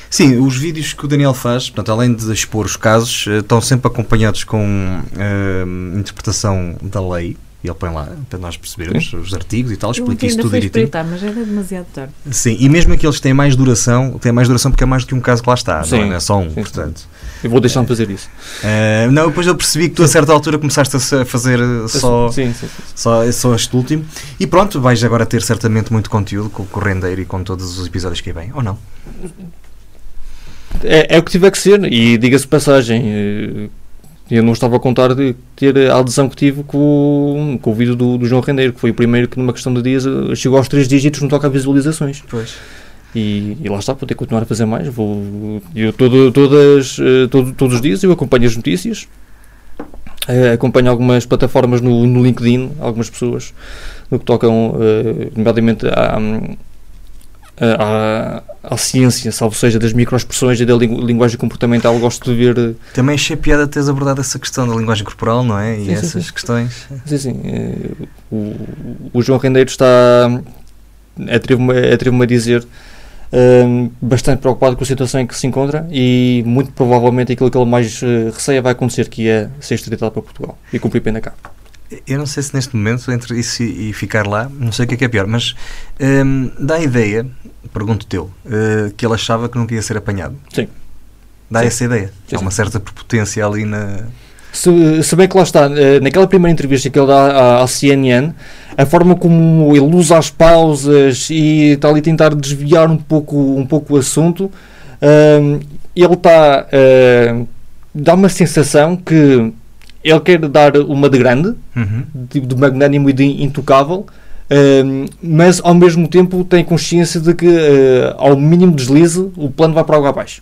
Sim, os vídeos que o Daniel faz, portanto, além de expor os casos, eh, estão sempre acompanhados com eh, interpretação da lei. E ele põe lá, para nós percebermos os artigos e tal, explica isso tudo direitinho. mas era demasiado tarde. Sim, e mesmo aqueles que têm mais duração, têm mais duração porque é mais do que um caso que lá está, não é? Sim. Não é só um, Sim, portanto. Eu vou deixar de fazer isso. Eh, não, depois eu percebi que tu a certa altura começaste a fazer eh, só, Sim, sim, sim. só, só este último. E pronto, vais agora ter certamente muito conteúdo com, com o Rendeiro e com todos os episódios que vêm, ou não? É, é o que tiver que ser, e diga-se passagem, eh, eu não estava a contar de ter a adesão que tive com, com o vídeo do, do João Rendeiro, que foi o primeiro que numa questão de dias chegou aos três dígitos no toque a visualizações. Pois. E, e lá está, vou ter que continuar a fazer mais. Vou, eu todo, todas, eh, todo- todos os dias eu acompanho as notícias, eh, acompanho algumas plataformas no, no LinkedIn, algumas pessoas no que tocam, eh, nomeadamente à, à, à ciência, salvo seja das microexpressões e da lingu- linguagem comportamental. Gosto de ver. Também achei piada teres abordado essa questão da linguagem corporal, não é? E Sim, essas sim. questões. Sim, sim. O, o João Rendeiro está, atrevo-me atrevo a dizer, bastante preocupado com a situação em que se encontra e muito provavelmente aquilo que ele mais eh, receia vai acontecer, que é ser extraditado para Portugal e cumprir pena cá. Eu não sei se neste momento, entre isso e, ficar lá, não sei o que é que é pior, mas hum, dá a ideia, pergunto teu, eh, que ele achava que não ia ser apanhado. Sim. Dá Sim. essa ideia. Sim, Há uma certa prepotência ali na. Se, se bem que lá está, eh, naquela primeira entrevista que ele dá à, à CNN, a forma como ele usa as pausas e está ali a tentar desviar um pouco, um pouco o assunto, ehm, ele está. eh, dá uma sensação que ele quer dar uma de grande, Uhum. de, de magnânimo e de intocável, ehm, mas ao mesmo tempo tem consciência de que eh, ao mínimo deslize o plano vai para água abaixo.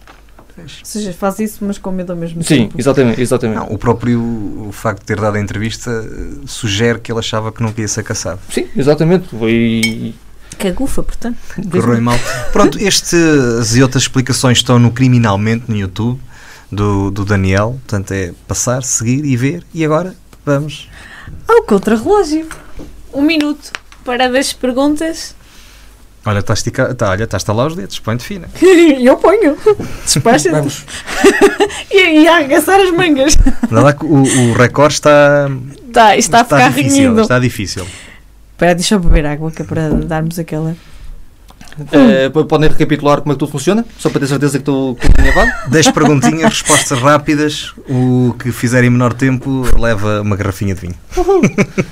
Ou seja, faz isso, mas com medo ao mesmo Sim, tempo. exatamente. exatamente. Não, o próprio o facto de ter dado a entrevista eh, sugere que ele achava que não ia ser caçado. Sim, exatamente. Foi, Cagufa, portanto. Correu mal. Pronto, estas e outras explicações estão no Criminalmente no YouTube do, do Daniel. Portanto, é passar, seguir e ver. E agora vamos. Ao contrarrelógio. Um minuto para das perguntas. Olha, está estica... tá, olha, está a estalar os dedos, põe-te fina. eu ponho. Despacha-te. Vamos. E, e a arregaçar as mangas. Olha lá que o, o recorde está, Tá, isto está a ficar difícil. renhido. Está difícil. Espera, deixa eu beber água que é para darmos aquela. Eh, podem recapitular como é que tudo funciona? Só para ter certeza que estou que alinhavado? 10 perguntinhas, respostas rápidas. O que fizer em menor tempo leva uma garrafinha de vinho.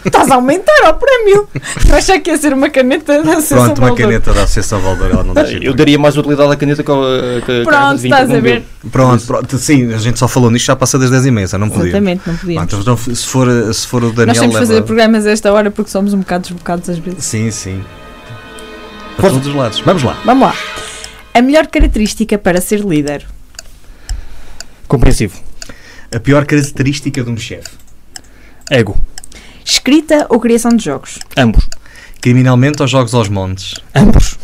Estás a aumentar ao prémio. Eu achei que ia ser uma caneta da Associação Pronto, uma Valdor. caneta da Associação Valdor, ela não deixa Eu daria mais utilidade à caneta que ao que a garrafa Pronto, vinho, estás a ver. Pronto, pronto, sim, a gente só falou nisto, já passa das 10h30, já não podia. Exatamente, não podíamos. então, se for, se for o Daniel, Nós temos de leva... fazer programas a esta hora porque somos um bocado desbocados às vezes. Sim, sim. Para todos os lados. Vamos lá. Vamos lá. A melhor característica para ser líder. Compreensivo. A pior característica de um chefe. Ego. Escrita ou criação de jogos. Ambos. Criminalmente aos jogos aos montes. Ambos.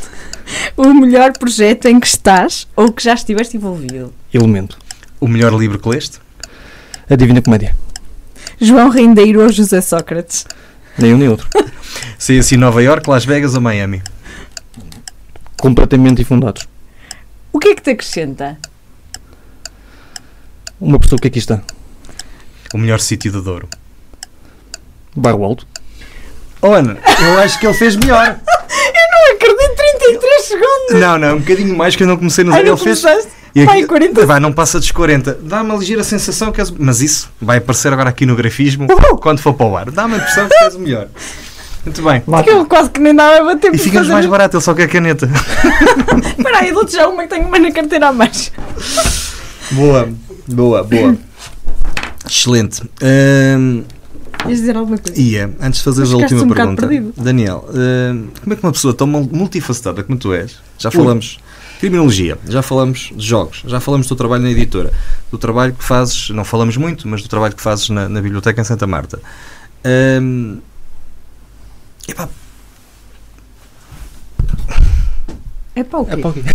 O melhor projeto em que estás ou que já estiveste envolvido. Elemento. O melhor livro que leste? A Divina Comédia. João Rendeiro ou José Sócrates. Nem um nem outro. Sei assim Nova York, Las Vegas ou Miami? Completamente infundados. O que é que te acrescenta? Uma pessoa que aqui está. O melhor sítio do Douro? Bairro Alto. Oh, Ana, eu acho que ele fez melhor. Não acredito, 33 segundos. Não, não, um bocadinho mais que eu não comecei no Ai, Ele fez. E Vai, 40. Vai, não passa dos 40. Dá uma ligeira sensação que és. Mas isso vai aparecer agora aqui no grafismo quando for para o ar. Dá uma impressão que és o melhor. Muito bem. Porque eu quase que nem dava a bater E fazer- mais barato, ele só quer caneta. Espera aí, dou-te já uma que tenho uma na carteira a mais. Boa, boa, boa. Excelente. Hum, Ias dizer alguma coisa? Ia, antes de fazeres a última um pergunta. Daniel, hum, como é que uma pessoa tão mul- multifacetada como tu és, já falamos de criminologia, já falamos de jogos, já falamos do teu trabalho na editora, do trabalho que fazes, não falamos muito, mas do trabalho que fazes na, na biblioteca em Santa Marta. Hum, epá, É para o quê? É para o quê?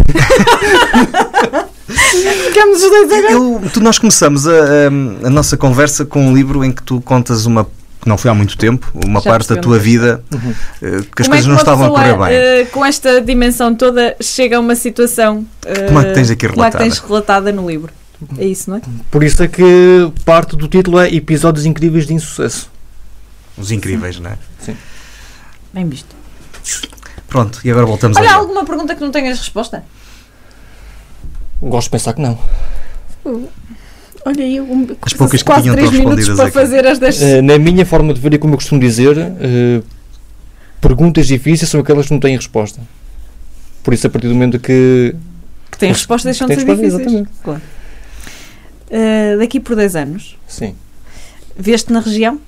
Ficamos os dois agora. eu- tu, nós começamos a, a- a nossa conversa com um livro em que tu contas uma, que não foi há muito tempo, uma Já parte da tua vida Uhum. eh, que as Como é coisas que não estavam a correr bem. eh, com esta dimensão toda, chega a uma situação eh, Como a que tens aqui como a que relatada. tens relatada no livro. É isso, não é? Por isso é que parte do título é Episódios Incríveis de Insucesso. Os incríveis, não é? Bem visto. Pronto, e agora voltamos Olha, ao alguma pergunta que não tenhas resposta? Gosto de pensar que não. Olha aí, um, As poucas que quase tinham 3 estão minutos respondidas para aqui. fazer as das... Eh, na minha forma de ver e como eu costumo dizer, eh, perguntas difíceis são aquelas que não têm resposta. Por isso, a partir do momento que. que têm resposta deixam de ser resposta, difíceis. exatamente. Claro. Eh, daqui por 10 anos, Sim, veste na região?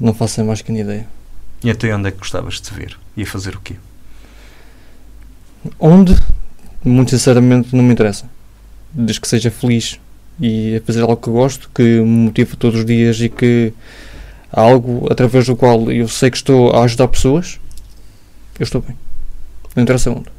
Não faço a mais que ideia. E até onde é que gostavas de te ver? Ia fazer o quê? Onde, muito sinceramente, não me interessa. Desde que seja feliz e a fazer algo que gosto, que me motiva todos os dias e que há algo através do qual eu sei que estou a ajudar pessoas, eu estou bem. Não interessa onde.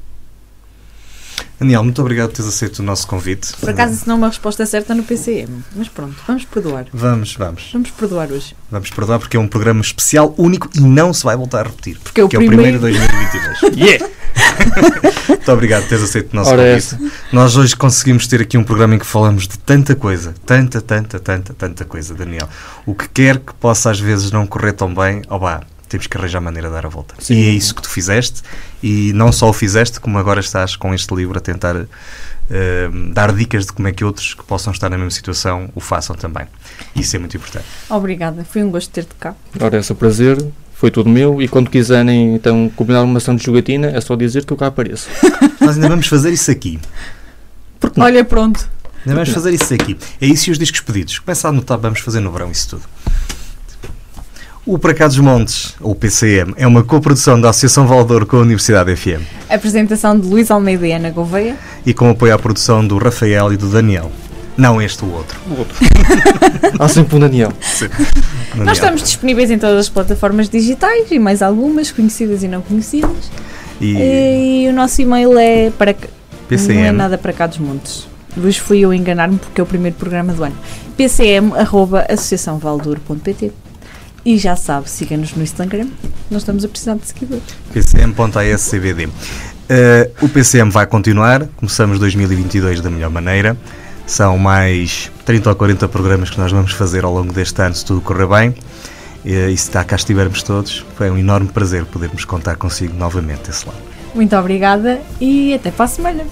Daniel, muito obrigado por teres aceito o nosso convite. Por acaso isso não uma resposta certa no PCM. Mas pronto, vamos perdoar. Vamos, vamos. Vamos perdoar hoje. Vamos perdoar porque é um programa especial, único e não se vai voltar a repetir. Porque é o que é o primeiro primeiro. de 2022. Yeah! muito obrigado por teres aceito o nosso Ora, é convite. essa. Nós hoje conseguimos ter aqui um programa em que falamos de tanta coisa, tanta, tanta, tanta, tanta coisa, Daniel. O que quer que possa às vezes não correr tão bem, ó vá, temos que arranjar maneira de dar a volta. Sim. E é isso que tu fizeste, e não só o fizeste, como agora estás com este livro a tentar eh, dar dicas de como é que outros que possam estar na mesma situação o façam também. Isso é muito importante. Obrigada, foi um gosto ter-te cá. Ora, é o prazer. Foi tudo meu. E quando quiserem então combinar uma ação de jogatina, é só dizer que eu cá apareço. Nós ainda vamos fazer isso aqui. Porque não? Olha, pronto. Ainda vamos fazer isso aqui. É isso e os discos pedidos. Começa a anotar, vamos fazer no verão isso tudo. O Para Cá dos Montes, ou PCM, é uma coprodução da Associação Valdor com a Universidade FM Apresentação de Luís Almeida e Ana Gouveia. e com apoio à produção do Rafael e do Daniel. Não este, o outro. O outro. Há sempre um Daniel. Daniel. Nós estamos disponíveis em todas as plataformas digitais e mais algumas, conhecidas e não conhecidas. E E o nosso e-mail é para cá- não é PCM. nada para cá dos montes. Luís fui eu enganar-me porque é o primeiro programa do ano. pcm.associaçãovaldur.pt E já sabe, siga-nos no Instagram. Nós estamos a precisar de seguidores. pcm.ascbd. Uh, o PCM vai continuar. Começamos 2022 da melhor maneira. São mais 30 ou 40 programas que nós vamos fazer ao longo deste ano, se tudo correr bem. E, e se cá estivermos todos, foi um enorme prazer podermos contar consigo novamente esse lado. Muito obrigada e até para a semana.